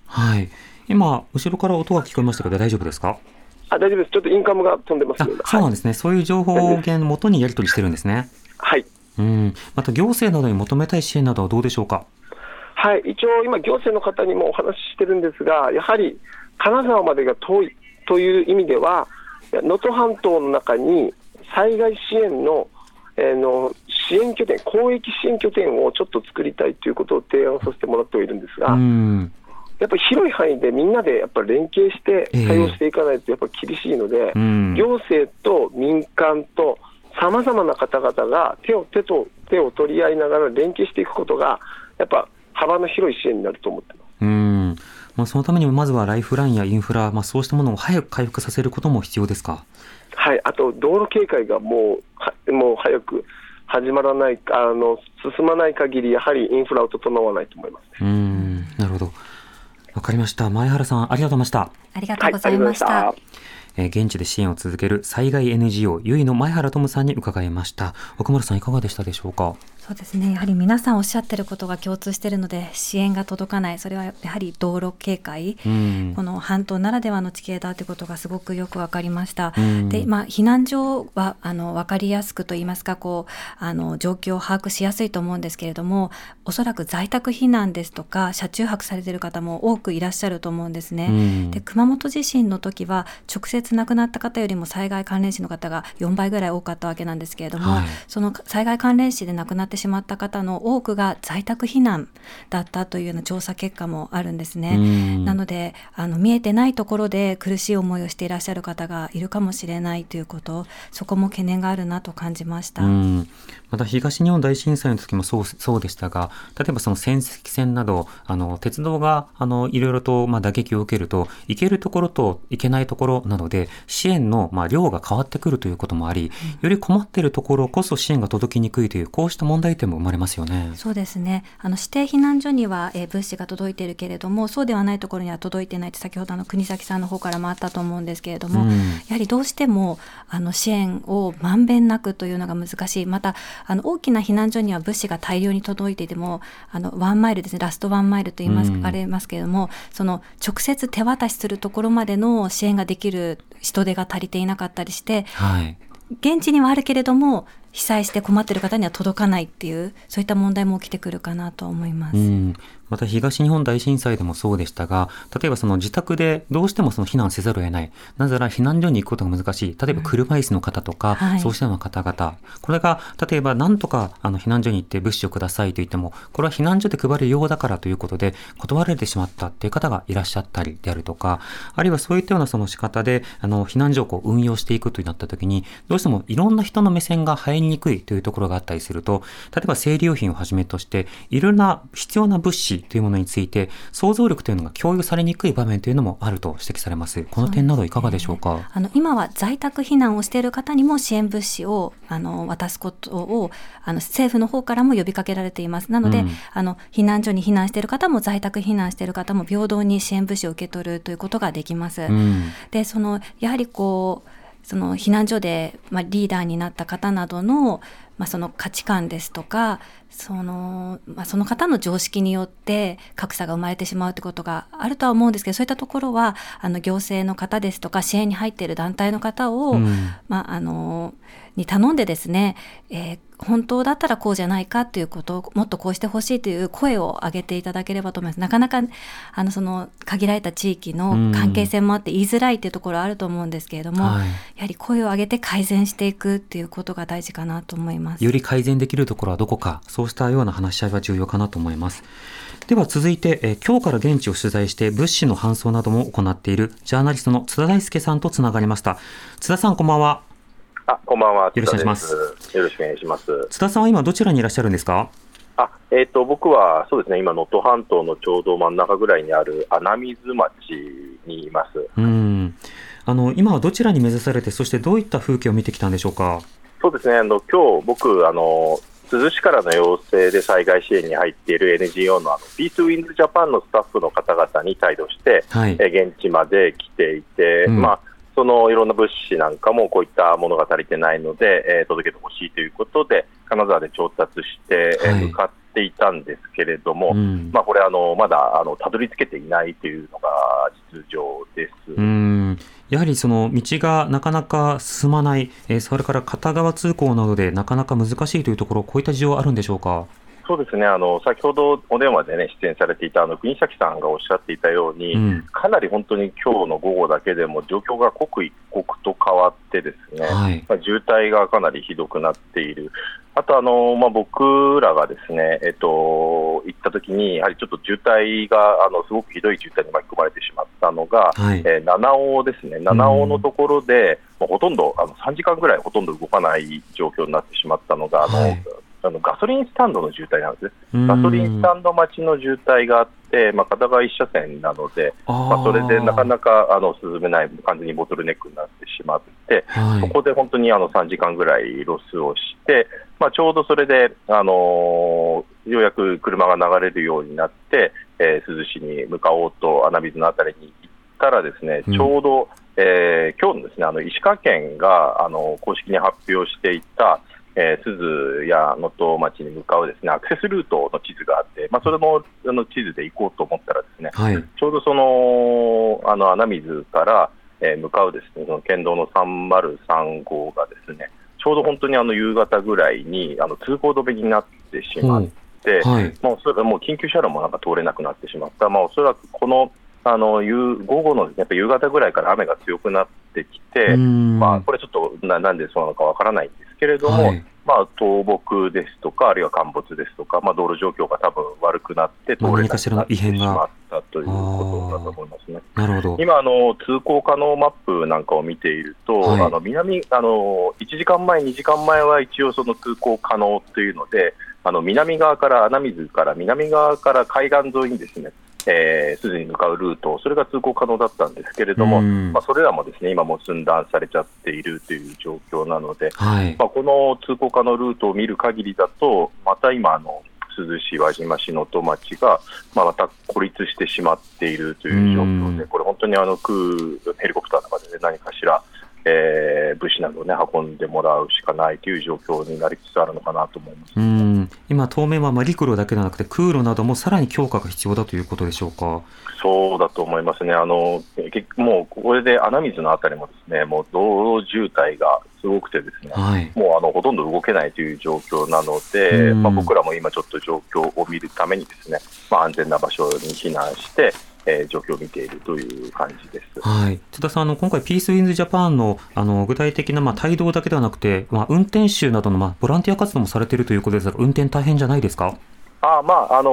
はい。今、後ろから音が聞こえましたけど、大丈夫ですか？あ大丈夫です。ちょっとインカムが飛んでますそうなんですね。そういう情報源のもとにやり取りしてるんですね。はい。うん。また行政などに求めたい支援などはどうでしょうか？はい、一応、今、行政の方にもお話ししてるんですが、やはり金沢までが遠いという意味では、能登半島の中に災害支援の,、えー、の支援拠点、広域支援拠点をちょっと作りたいということを提案させてもらってはいるんですが、やっぱり広い範囲でみんなでやっぱり連携して対応していかないとやっぱ厳しいので、えー、行政と民間とさまざまな方々が手を手と手を取り合いながら連携していくことが、やっぱ幅の広い支援になると思ってます。うんまあ、そのためにもまずはライフラインやインフラ、まあ、そうしたものを早く回復させることも必要ですか？はい、あと道路警戒がもうもう早く始まらないあの進まない限りやはりインフラを整わないと思います、ね、うんなるほど。わかりました。前原さん、ありがとうございました。ありがとうございました。はいえ現地で支援を続ける災害 NGO ゆいの前原智さんに伺いました奥村さんいかがでしたでしょうか？そうですね。やはり皆さんおっしゃってることが共通しているので支援が届かない。それはやはり道路警戒、うん、この半島ならではの地形だということがすごくよく分かりました、うん、でまあ、避難所はあの分かりやすくといいますかこうあの状況を把握しやすいと思うんですけれどもおそらく在宅避難ですとか車中泊されている方も多くいらっしゃると思うんですね、うん、で熊本地震の時は直接亡くなった方よりも災害関連死の方が4倍ぐらい多かったわけなんですけれども、はい、その災害関連死で亡くなってしまった方の多くが在宅避難だったというような調査結果もあるんですね。なのであの見えてないところで苦しい思いをしていらっしゃる方がいるかもしれないということそこも懸念があるなと感じました。また東日本大震災の時もそうそうでしたが例えばその仙石線などあの鉄道があのいろいろとまあ打撃を受けると行けるところと行けないところなどで支援のまあ量が変わってくるということもありより困っているところこそ支援が届きにくいというこうした問題点も生まれますよね。そうですね。あの指定避難所には、えー、物資が届いているけれどもそうではないところには届いてないって先ほどの国崎さんの方からもあったと思うんですけれども、うん、やはりどうしてもあの支援をまんべんなくというのが難しい。またあの大きな避難所には物資が大量に届いていてもあのワンマイルですね。ラストワンマイルと言います、うん、ありますけれどもその直接手渡しするところまでの支援ができる人手が足りていなかったりして、はい、現地にはあるけれども被災して困ってる方には届かないっていうそういった問題も起きてくるかなと思います。また東日本大震災でもそうでしたが、例えばその自宅でどうしてもその避難せざるを得ない。なぜなら避難所に行くことが難しい。例えば車椅子の方とか、うんはい、そうしたような方々。これが、例えば何とかあの避難所に行って物資をくださいと言っても、これは避難所で配るようだからということで断られてしまったっていう方がいらっしゃったりであるとか、あるいはそういったようなその仕方で、あの、避難所をこう運用していくとなった時に、どうしてもいろんな人の目線が入りにくいというところがあったりすると、例えば生理用品をはじめとして、いろんな必要な物資というものについて、想像力というのが共有されにくい場面というのもあると指摘されます。この点などいかがでしょうか？うね、あの今は在宅避難をしている方にも支援物資をあの渡すことをあの政府の方からも呼びかけられています。なので、うん、あの避難所に避難している方も在宅避難している方も平等に支援物資を受け取るということができます。うん、で、そのやはりこうその避難所で、まあ、リーダーになった方などのまあ、その価値観ですとかその,、まあ、その方の常識によって格差が生まれてしまうということがあるとは思うんですけどそういったところはあの行政の方ですとか支援に入っている団体の方を、うん、まあ、あのに頼んでですね、えー、本当だったらこうじゃないかっていうことをもっとこうしてほしいという声を上げていただければと思います。なかなかあのその限られた地域の関係性もあって言いづらいっていうところあると思うんですけれども、はい、やはり声を上げて改善していくっていうことが大事かなと思います。より改善できるところはどこか、そうしたような話し合いは重要かなと思います。では続いて、えー、今日から現地を取材して物資の搬送なども行っているジャーナリストの津田大輔さんとつながりました津田さんこんばんはあこんばんは。よろしくお願いします。よろしくお願いします。津田さんは今どちらにいらっしゃるんですか？あえーと、僕はそうですね今、能登半島のちょうど真ん中ぐらいにある穴水町にいます。うん。あの今はどちらに目指されて、そしてどういった風景を見てきたんでしょうか？そうですねあの今日僕あの珠洲市からの要請で災害支援に入っている NGO のあのピースウィンズジャパンのスタッフの方々に帯同して、はい、え現地まで来ていて、うん、まあ、そのいろんな物資なんかもこういったものが足りてないので、えー、届けてほしいということで、金沢で調達して、はい、向かっていたんですけれども、うん、まあ、これあの、まだあのたどり着けていないというのが実情です。うんやはりその道がなかなか進まない、えー、それから片側通行などでなかなか難しいというところ、こういった事情あるんでしょうか？そうですね。あの先ほどお電話で、ね、出演されていたあの国崎さんがおっしゃっていたように、うん、かなり本当に今日の午後だけでも状況が刻一刻と変わってですね、はい、まあ、渋滞がかなりひどくなっている。あとあの、まあ、僕らがですね、えっと、行った時に、やはりちょっと渋滞があのすごくひどい渋滞に巻き込まれてしまったのが、はい、えー、七尾ですね、七尾のところで、うん、ほとんどあの3時間ぐらいほとんど動かない状況になってしまったのが、あの、はいあのガソリンスタンドの渋滞なんですね、ガソリンスタンド待ちの渋滞があって、まあ、片側1車線なので、まあ、それでなかなかあの進めない、完全にボトルネックになってしまって、はい、そこで本当にあの3時間ぐらいロスをして、まあ、ちょうどそれで、あのー、ようやく車が流れるようになって、えー、珠洲市に向かおうと、穴水のあたりに行ったら、ですね、ちょうど、うん、えー、今日のですねあの石川県があの公式に発表していた、えー、珠洲や能登町に向かうですねアクセスルートの地図があって、まあ、それもあの地図で行こうと思ったらですね、はい、ちょうどそのあの穴水から、えー、向かうですねその県道の303号がですねちょうど本当にあの夕方ぐらいにあの通行止めになってしまって、はい、もうそれもう緊急車両もなんか通れなくなってしまった、まあ、おそらくこのあの夕午後のやっぱ夕方ぐらいから雨が強くなってきて、まあ、これちょっとななんでそうなのかわからないんですけれども、はい、まあ、倒木ですとか、あるいは陥没ですとか、まあ、道路状況が多分悪くなって通れなくなってしまったということだと思いますね。なるほど。今あの、通行可能マップなんかを見ていると、はい、あの南あの1時間前、2時間前は一応、その通行可能というので、あの南側から、穴水から南側から海岸沿いにですねえー、すでに向かうルート、それが通行可能だったんですけれども、まあ、それらもですね今も寸断されちゃっているという状況なので、はい、まあ、この通行可能ルートを見る限りだと、また今あの、珠洲市、輪島市、能登町が、まあ、また孤立してしまっているという状況で、これ、本当にあの空ヘリコプターの中で、何かしら、えー、物資などを、ね、運んでもらうしかないという状況になりつつあるのかなと思います。うん。今、当面はまあ陸路だけではなくて、空路などもさらに強化が必要だということでしょうか？そうだと思いますね、あのもうこれで穴水のあたりもですねもう道路渋滞がすごくて、ですね、はい、もうあのほとんど動けないという状況なので、まあ、僕らも今、ちょっと状況を見るために、ですね、まあ、安全な場所に避難して、えー、状況を見ているという感じです。はい、津田さん、あの今回、ピースウィンズジャパンのあの具体的なまあ帯同だけではなくて、まあ、運転手などのまあボランティア活動もされているということですが、運転大変じゃないですか？あまああの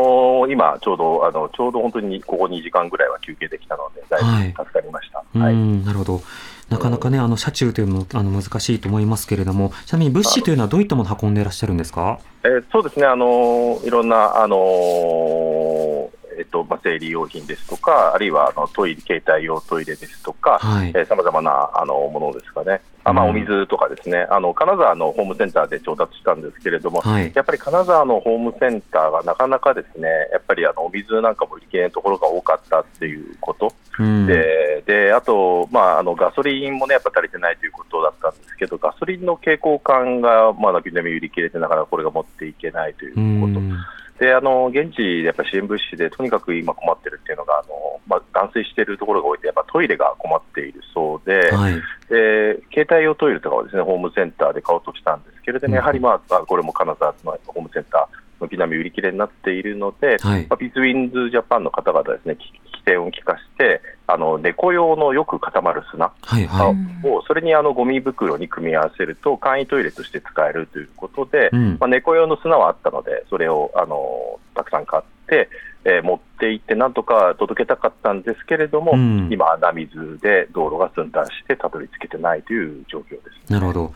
ー、今、ちょうどあのちょうど本当にここ2時間ぐらいは休憩できたので、だいぶ助かりました。はい、なるほどなかなかね、あの車中というのもあの難しいと思いますけれども、ちなみに物資というのはどういったものを運んでいらっしゃるんですか？えー、そうですね、あのいろんなあのーとまあ、生理用品ですとか、あるいはあのトイレ携帯用トイレですとか、さまざまなあのものですかね、あまあ、お水とかですね、あの金沢のホームセンターで調達したんですけれども、はい、やっぱり金沢のホームセンターがなかなかですね、やっぱりあのお水なんかも売り切れのところが多かったっていうこと、うん、でであと、まあ、あのガソリンもね、やっぱ足りてないということだったんですけど、ガソリンの傾向感がまだ軒並み売り切れてながら、これが持っていけないということ。うんであの現地でやっぱ支援物資でとにかく今困ってるっていうのがあの、まあ、断水しているところが多いとやっぱトイレが困っているそうではい、で携帯用トイレとかはですねホームセンターで買おうとしたんですけれども、やはり、まあ、これも金沢のホームセンター軒並み売り切れになっているので、はい、まあ、ビズウィンズジャパンの方々ですね、起点を聞かせて、あの猫用のよく固まる砂はいはい、を、それにあのゴミ袋に組み合わせると、簡易トイレとして使えるということで、うん、まあ、猫用の砂はあったので、それをあのたくさん買って、て、えー、持って行って、なんとか届けたかったんですけれども、うん、今、穴水で道路が寸断して、たどり着けてないという状況です、なるほど。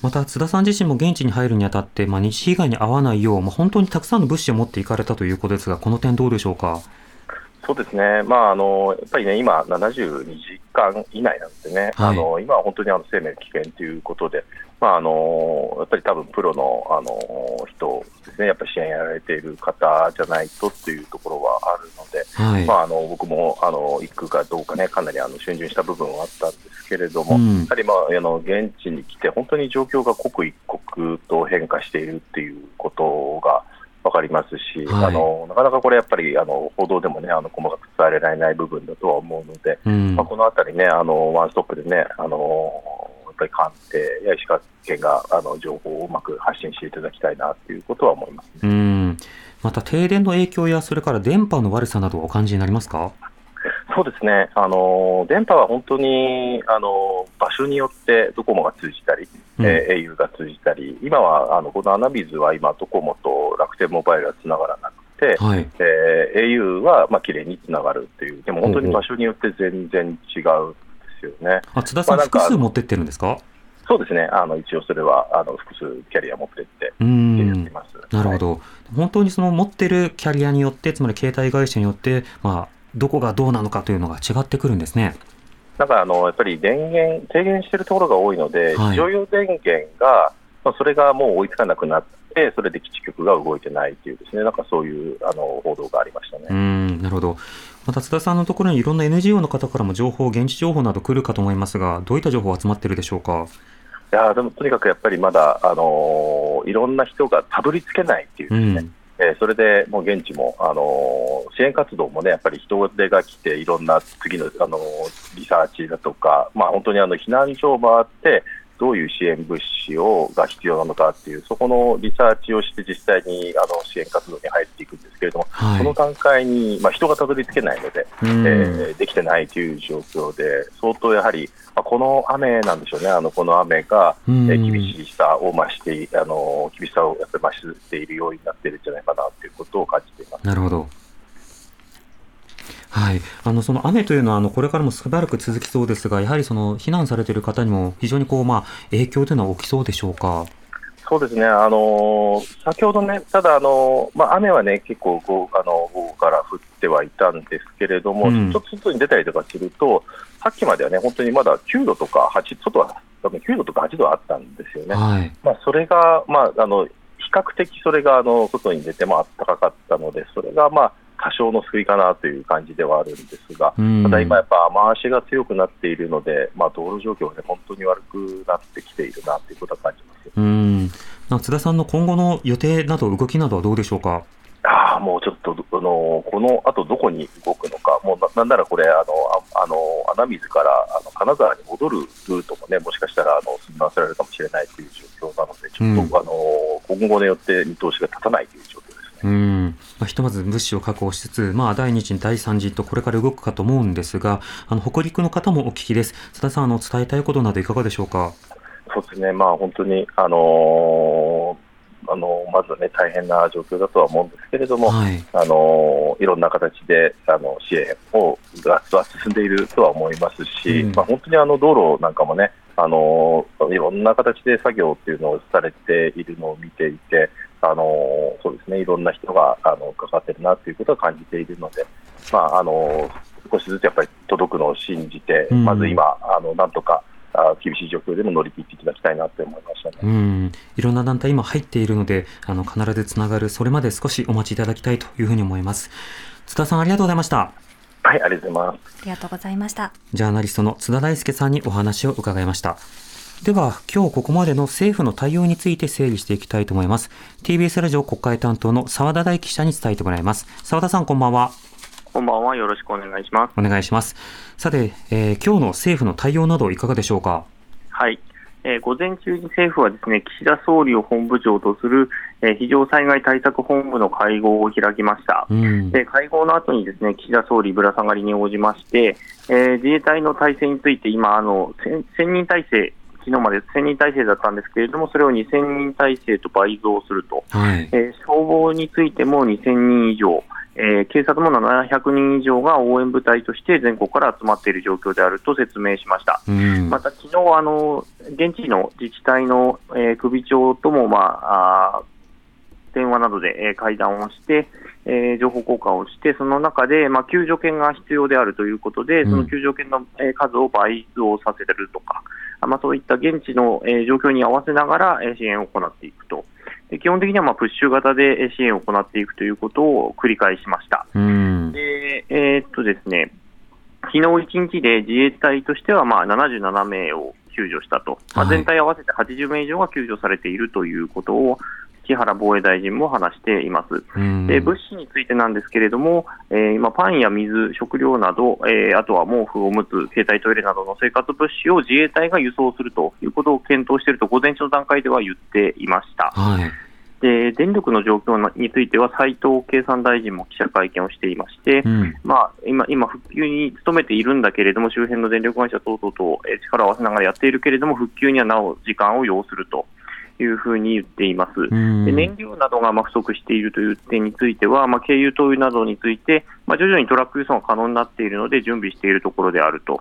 また津田さん自身も現地に入るにあたって、まあ、西被害に遭わないよう、まあ、本当にたくさんの物資を持っていかれたということですが、この点、どうでしょうか？そうですね、まあ、あのやっぱりね、今、72時間以内なんですね、はい、あの今は本当にあの生命危険ということで、まあ、あのやっぱり多分プロのあの人ですね、やっぱり支援やられている方じゃないとっていうところはあるので、はい、まあ、あの僕もあの行くかどうかね、かなりあの逡巡した部分はあったんですけれども、うん、やはり、まあ、あの現地に来て、本当に状況が刻一刻と変化しているっていうことが。分かりますし、はい、あのなかなかこれやっぱりあの報道でもねあの細かく伝えられない部分だとは思うので、うん、まあ、このあたりねあのワンストップでねあのやっぱり官邸や石川県があの情報をうまく発信していただきたいなということは思います、ね、うん。また停電の影響やそれから電波の悪さなどお感じになりますか？そうですね、あの電波は本当にあの場所によってドコモが通じたり、うん、えー、au が通じたり、今はあのこの穴水は今、ドコモと楽天モバイルはつながらなくて、はい、えー、au はまあ綺麗につながるっていう、でも本当に場所によって全然違うんですよね。あ津田さん、まあ、複数持ってってるんですか？そうですね、あの一応それはあの複数キャリア持ってってなるほど、はい、本当にその持ってるキャリアによって、つまり携帯会社によって、まあ、どこがどうなのかというのが違ってくるんですね。なんかあのやっぱり電源、低減しているところが多いので、非常用電源が、まあ、それがもう追いつかなくなって、それで基地局が動いてないというですね、なんかそういうあの報道がありましたね。うんなるほど。また津田さんのところにいろんな NGO の方からも情報、現地情報など来るかと思いますが、どういった情報集まっているでしょうか？いやでもとにかくやっぱりまだ、あのー、いろんな人がたどり着けないっていうですね、うんえー、それでもう現地も、あのー、支援活動もね、やっぱり人手が来て、いろんな次の、あのー、リサーチだとか、まあ、本当にあの避難所を回って、どういう支援物資をが必要なのかっていう、そこのリサーチをして、実際にあの支援活動に入っていくんですけれども、はい、その段階に、まあ、人がたどり着けないので、えー、できてないという状況で、相当やはり、まあ、この雨なんでしょうね、あのこの雨が、えー、厳しさを増してあの、厳しさをやっぱり増しているようになっているんじゃないかなということを感じています。なるほどはい、あのその雨というのはあのこれからもしばらく続きそうですが、やはりその避難されている方にも非常にこう、まあ、影響というのは起きそうでしょうか？そうですね、あの先ほどね、ただ、あのまあ、雨はね、結構午あの午後から降ってはいたんですけれども、うん、ちょっと外に出たりとかすると、さっきまではね、本当にまだ9度とか8、外は多分9度とか8度あったんですよね。はい、まあ、それが、まあ、あの比較的それがあの外に出ても暖かかったので、それがまあ多少の救いかなという感じではあるんですが、ただ今、やっぱ雨足が強くなっているので、まあ、道路状況が、ね、本当に悪くなってきているなということは感じますうん津田さんの今後の予定など、動きなどはどうでしょうか？あもうちょっとあのこのあとどこに動くのか、もうななんならこれ、あのあの穴水からあの金沢に戻るルートもね、もしかしたらあの進ませられるかもしれないという状況なので、ちょっと、うん、あの今後によって見通しが立たないという。うんまあ、ひとまず物資を確保しつつ、まあ、第2次、第3次とこれから動くかと思うんですが、あの北陸の方もお聞きです。津田さん、あの伝えたいことなどいかがでしょうか？そうですね、まあ、本当に、あのーあのまずは、ね、大変な状況だとは思うんですけれども、はい、あのいろんな形であの支援をが進んでいるとは思いますし、うん、まあ、本当にあの道路なんかもねあのいろんな形で作業っていうのをされているのを見ていて、あのそうですねいろんな人があのかかってるなということは感じているので、まあ、あの少しずつやっぱり届くのを信じて、うん、まず今あのなんとか厳しい状況でも乗り切っていただきたいなと思いましたねうんいろんな団体、今入っているので、あの必ずつながる、それまで少しお待ちいただきたいというふうに思います。津田さん、ありがとうございました。はい、ありがとうございます。ありがとうございました。ジャーナリストの津田大輔さんにお話を伺いました。では、今日ここまでの政府の対応について整理していきたいと思います。TBS ラジオ国会担当の澤田大記者に伝えてもらいます。澤田さん、こんばんは。こんばんは。よろしくお願いします。お願いします。さて、えー、今日の政府の対応などいかがでしょうか？はい。えー、午前中に政府はですね、岸田総理を本部長とする、えー、非常災害対策本部の会合を開きました。うん、で会合の後にですね、岸田総理ぶら下がりに応じまして、えー、自衛隊の体制について今あの1000人体制昨日まで1000人体制だったんですけれども、それを2000人体制と倍増すると、はい、えー、消防についても2000人以上、えー、警察も700人以上が応援部隊として全国から集まっている状況であると説明しました。また昨日あの現地の自治体の、えー、首長とも、まあ、あ電話などで、えー、会談をして、えー、情報交換をして、その中で、まあ、救助犬が必要であるということで、その救助犬の、えー、数を倍増させるとか、まあ、そういった現地の、えー、状況に合わせながら、えー、支援を行っていくと。で基本的にはまあプッシュ型で支援を行っていくということを繰り返しました。でえー、っとですね昨日1日で自衛隊としてはまあ77名を救助したと、まあ、全体合わせて80名以上が救助されているということを、木原防衛大臣も話しています。で物資についてなんですけれども、えー、今、パンや水、食料など、えー、あとは毛布、おむつ、携帯トイレなどの生活物資を自衛隊が輸送するということを検討していると、午前中の段階では言っていました。はいで電力の状況については斉藤経産大臣も記者会見をしていまして、うん、まあ、今、今、復旧に努めているんだけれども、周辺の電力会社等々と力を合わせながらやっているけれども、復旧にはなお時間を要すると。いうふうに言っています。で燃料などがま不足しているという点については、まあ、軽油、灯油などについて、まあ、徐々にトラック輸送が可能になっているので、準備しているところであると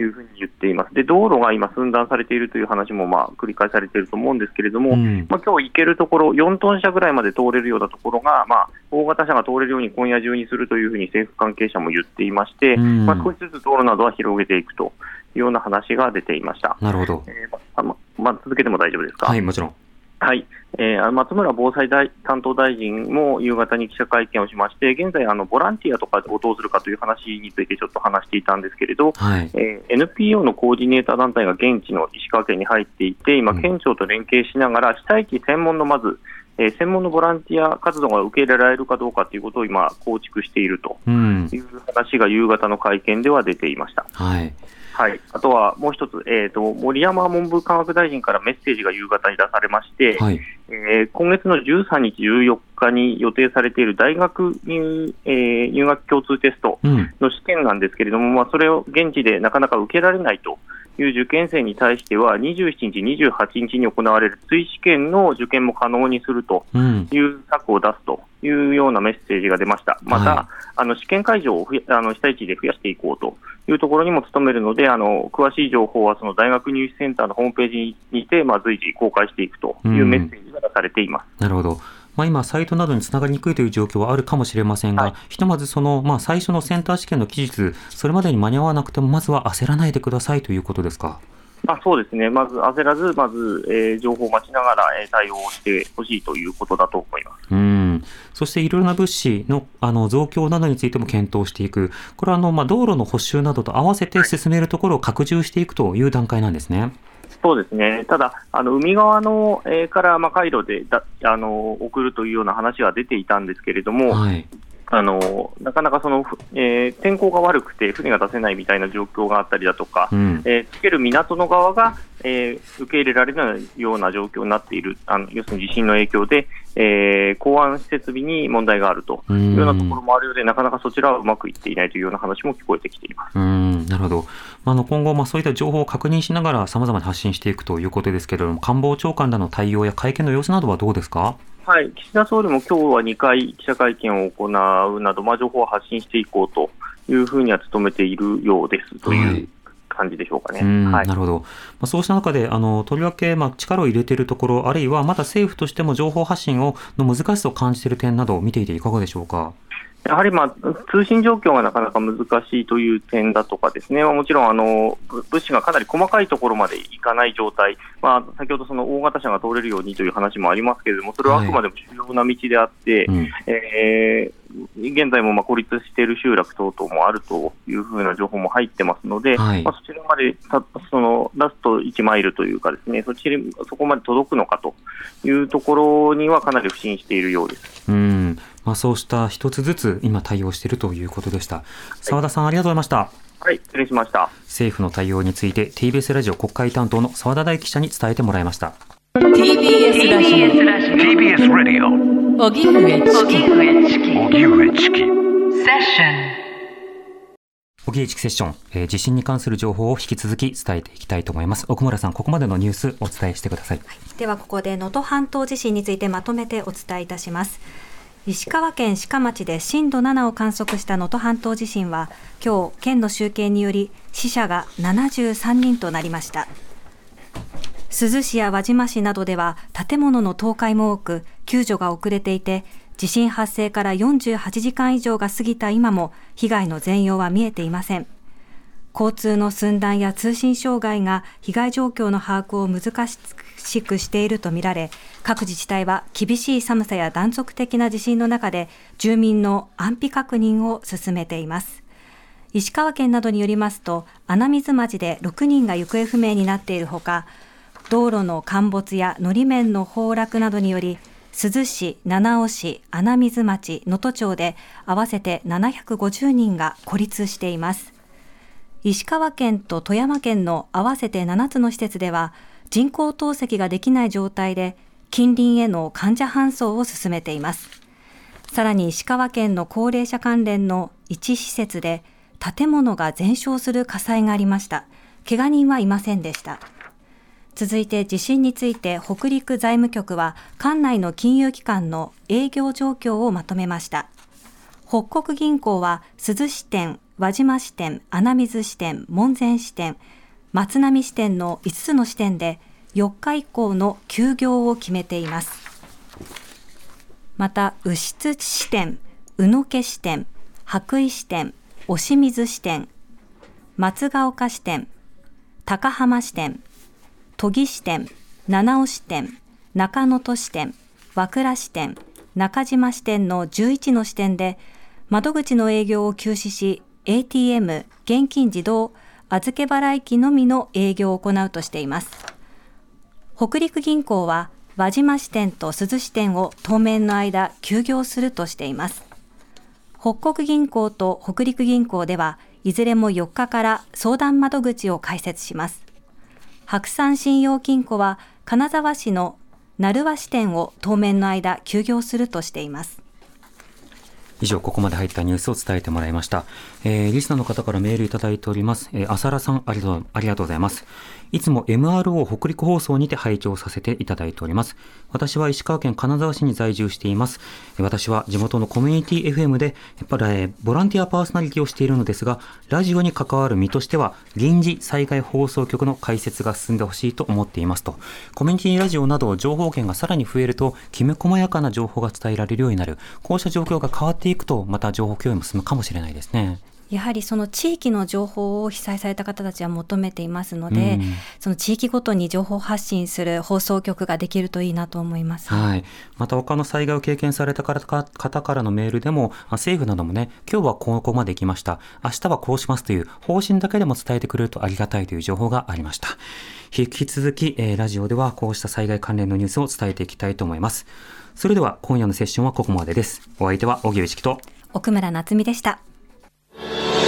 いうふうに言っています。で道路が今、寸断されているという話もまあ繰り返されていると思うんですけれども、うん、まあ今日行けるところ、4トン車ぐらいまで通れるようなところが、まあ、大型車が通れるように今夜中にするというふうに政府関係者も言っていまして、うん、まあ、少しずつ道路などは広げていくというような話が出ていました。なるほど。えーままあ、続けても大丈夫ですか？はい、もちろん。はい、えー、松村防災大担当大臣も夕方に記者会見をしまして、現在、あのボランティアとかをどうするかという話についてちょっと話していたんですけれど、はい、えー、NPO のコーディネーター団体が現地の石川県に入っていて、今、県庁と連携しながら、被災地専門のまず、えー、専門のボランティア活動が受け入れられるかどうかということを今、構築しているという話が夕方の会見では出ていました。はいはい、あとはもう一つ、えーと、森山文部科学大臣からメッセージが夕方に出されまして、はい、えー、今月の13日、14日に予定されている大学入,、えー、入学共通テストの試験なんですけれども、うん、まあ、それを現地でなかなか受けられないという受験生に対しては、27日、28日に行われる追試験の受験も可能にするという策を出すというようなメッセージが出ました。また、はい、あの試験会場をあの被災地で増やしていこうというところにも努めるので、あの詳しい情報はその大学入試センターのホームページにて、まあ、随時公開していくというメッセージが出されています。なるほど。まあ、今、サイトなどにつながりにくいという状況はあるかもしれませんが、はい、ひとまずその、まあ、最初のセンター試験の期日、それまでに間に合わなくても、まずは焦らないでくださいということですか？あそうですね、まず焦らず、まず、えー、情報を待ちながら、えー、対応してほしいということだと思います。うん。そしていろいろな物資のあの増強などについても検討していく、これはあの、まあ、道路の補修などと合わせて進めるところを拡充していくという段階なんですね。そうですね、ただ、あの海側の、えー、から、まあ、回路でだあの送るというような話は出ていたんですけれども、はい、あのなかなかその、えー、天候が悪くて船が出せないみたいな状況があったりだとか、うん、えー、つける港の側が、えー、受け入れられないような状況になっている、あの要するに地震の影響で、えー、港湾施設備に問題があるというようなところもあるようで、なかなかそちらはうまくいっていないというような話も聞こえてきています。うんなるほど、あの今後、まあ、そういった情報を確認しながら、さまざまに発信していくということですけれども、官房長官らの対応や会見の様子などはどうですか？はい、岸田総理も今日は2回記者会見を行うなど、まあ、情報を発信していこうというふうには努めているようです。とい。う感じでしょうかね。はい、なるほど、まあ、そうした中で、あのとりわけ、まあ、力を入れているところ、あるいはまだ政府としても情報発信をの難しさを感じている点などを見ていて、いかがでしょうか？やはり、まあ、通信状況がなかなか難しいという点だとかですね、もちろんあの物資がかなり細かいところまでいかない状態、まあ、先ほどその大型車が通れるようにという話もありますけれども、それはあくまでも主要な道であって、はいうん、えー現在もまあ孤立している集落等々もあるというふうな情報も入ってますので、はい、まあ、そちらまでたそのラスト1マイルというか、ですねそちそこまで届くのかというところにはかなり不信しているようです。うんまあ、そうした一つずつ今対応しているということでした。澤田さん、ありがとうございました。はい、失礼しました。政府の対応について TBS ラジオ国会担当の澤田大記者に伝えてもらいました。TBS ラジオ。TBS ラジオ。荻上チキ。荻上チキセッション。荻上チキセッション、えー、地震に関する情報を引き続き伝えていきたいと思います。奥村さんここまでのニュースお伝えしてください、はい、ではここで能登半島地震についてまとめてお伝えいたします石川県志賀町で震度7を観測した能登半島地震は今日県の集計により死者が73人となりました。珠洲市や輪島市などでは建物の倒壊も多く救助が遅れていて地震発生から48時間以上が過ぎた今も被害の全容は見えていません。交通の寸断や通信障害が被害状況の把握を難しくしているとみられ各自治体は厳しい寒さや断続的な地震の中で住民の安否確認を進めています。石川県などによりますと穴水町で6人が行方不明になっているほか道路の陥没やのり面の崩落などにより珠洲市、七尾市、穴水町、能登町で合わせて750人が孤立しています。石川県と富山県の合わせて7つの施設では人工透析ができない状態で近隣への患者搬送を進めています。さらに石川県の高齢者関連の一施設で建物が全焼する火災がありました。怪我人はいませんでした。続いて地震について北陸財務局は管内の金融機関の営業状況をまとめました。北国銀行は珠洲支店輪島支店、穴水支店、門前支店、松並支店の5つの支店で4日以降の休業を決めています。また、牛津支店、宇野家支店、白衣支店、押水支店、松ヶ丘支店、高浜支店、都議支店、七尾支店、中野都支店、和倉支店、中島支店の11の支店で窓口の営業を休止し ATM、現金自動預け払い機のみの営業を行うとしています。北陸銀行は輪島支店と珠洲支店を当面の間休業するとしています。北国銀行と北陸銀行ではいずれも4日から相談窓口を開設します。白山信用金庫は金沢市の鳴輪支店を当面の間休業するとしています。以上、ここまで入ったニュースを伝えてもらいました。えー、リスナーの方からメールいただいております。えー、浅田さんありがとう、ありがとうございます。いつも MRO 北陸放送にて拝聴させていただいております。私は石川県金沢市に在住しています。私は地元のコミュニティ FM で、やっぱりボランティアパーソナリティをしているのですが、ラジオに関わる身としては、臨時災害放送局の開設が進んでほしいと思っていますと。コミュニティラジオなど情報源がさらに増えると、きめ細やかな情報が伝えられるようになる。こうした状況が変わっていくと、また情報共有も進むかもしれないですね。やはりその地域の情報を被災された方たちは求めていますので、うん、その地域ごとに情報発信する放送局ができるといいなと思います。はい。また他の災害を経験された方からのメールでも、政府などもね、今日はここまで来ました。明日はこうしますという方針だけでも伝えてくれるとありがたいという情報がありました。引き続き、えー、ラジオではこうした災害関連のニュースを伝えていきたいと思います。それでは今夜のセッションはここまでです。お相手は荻上チキと奥村夏美でした。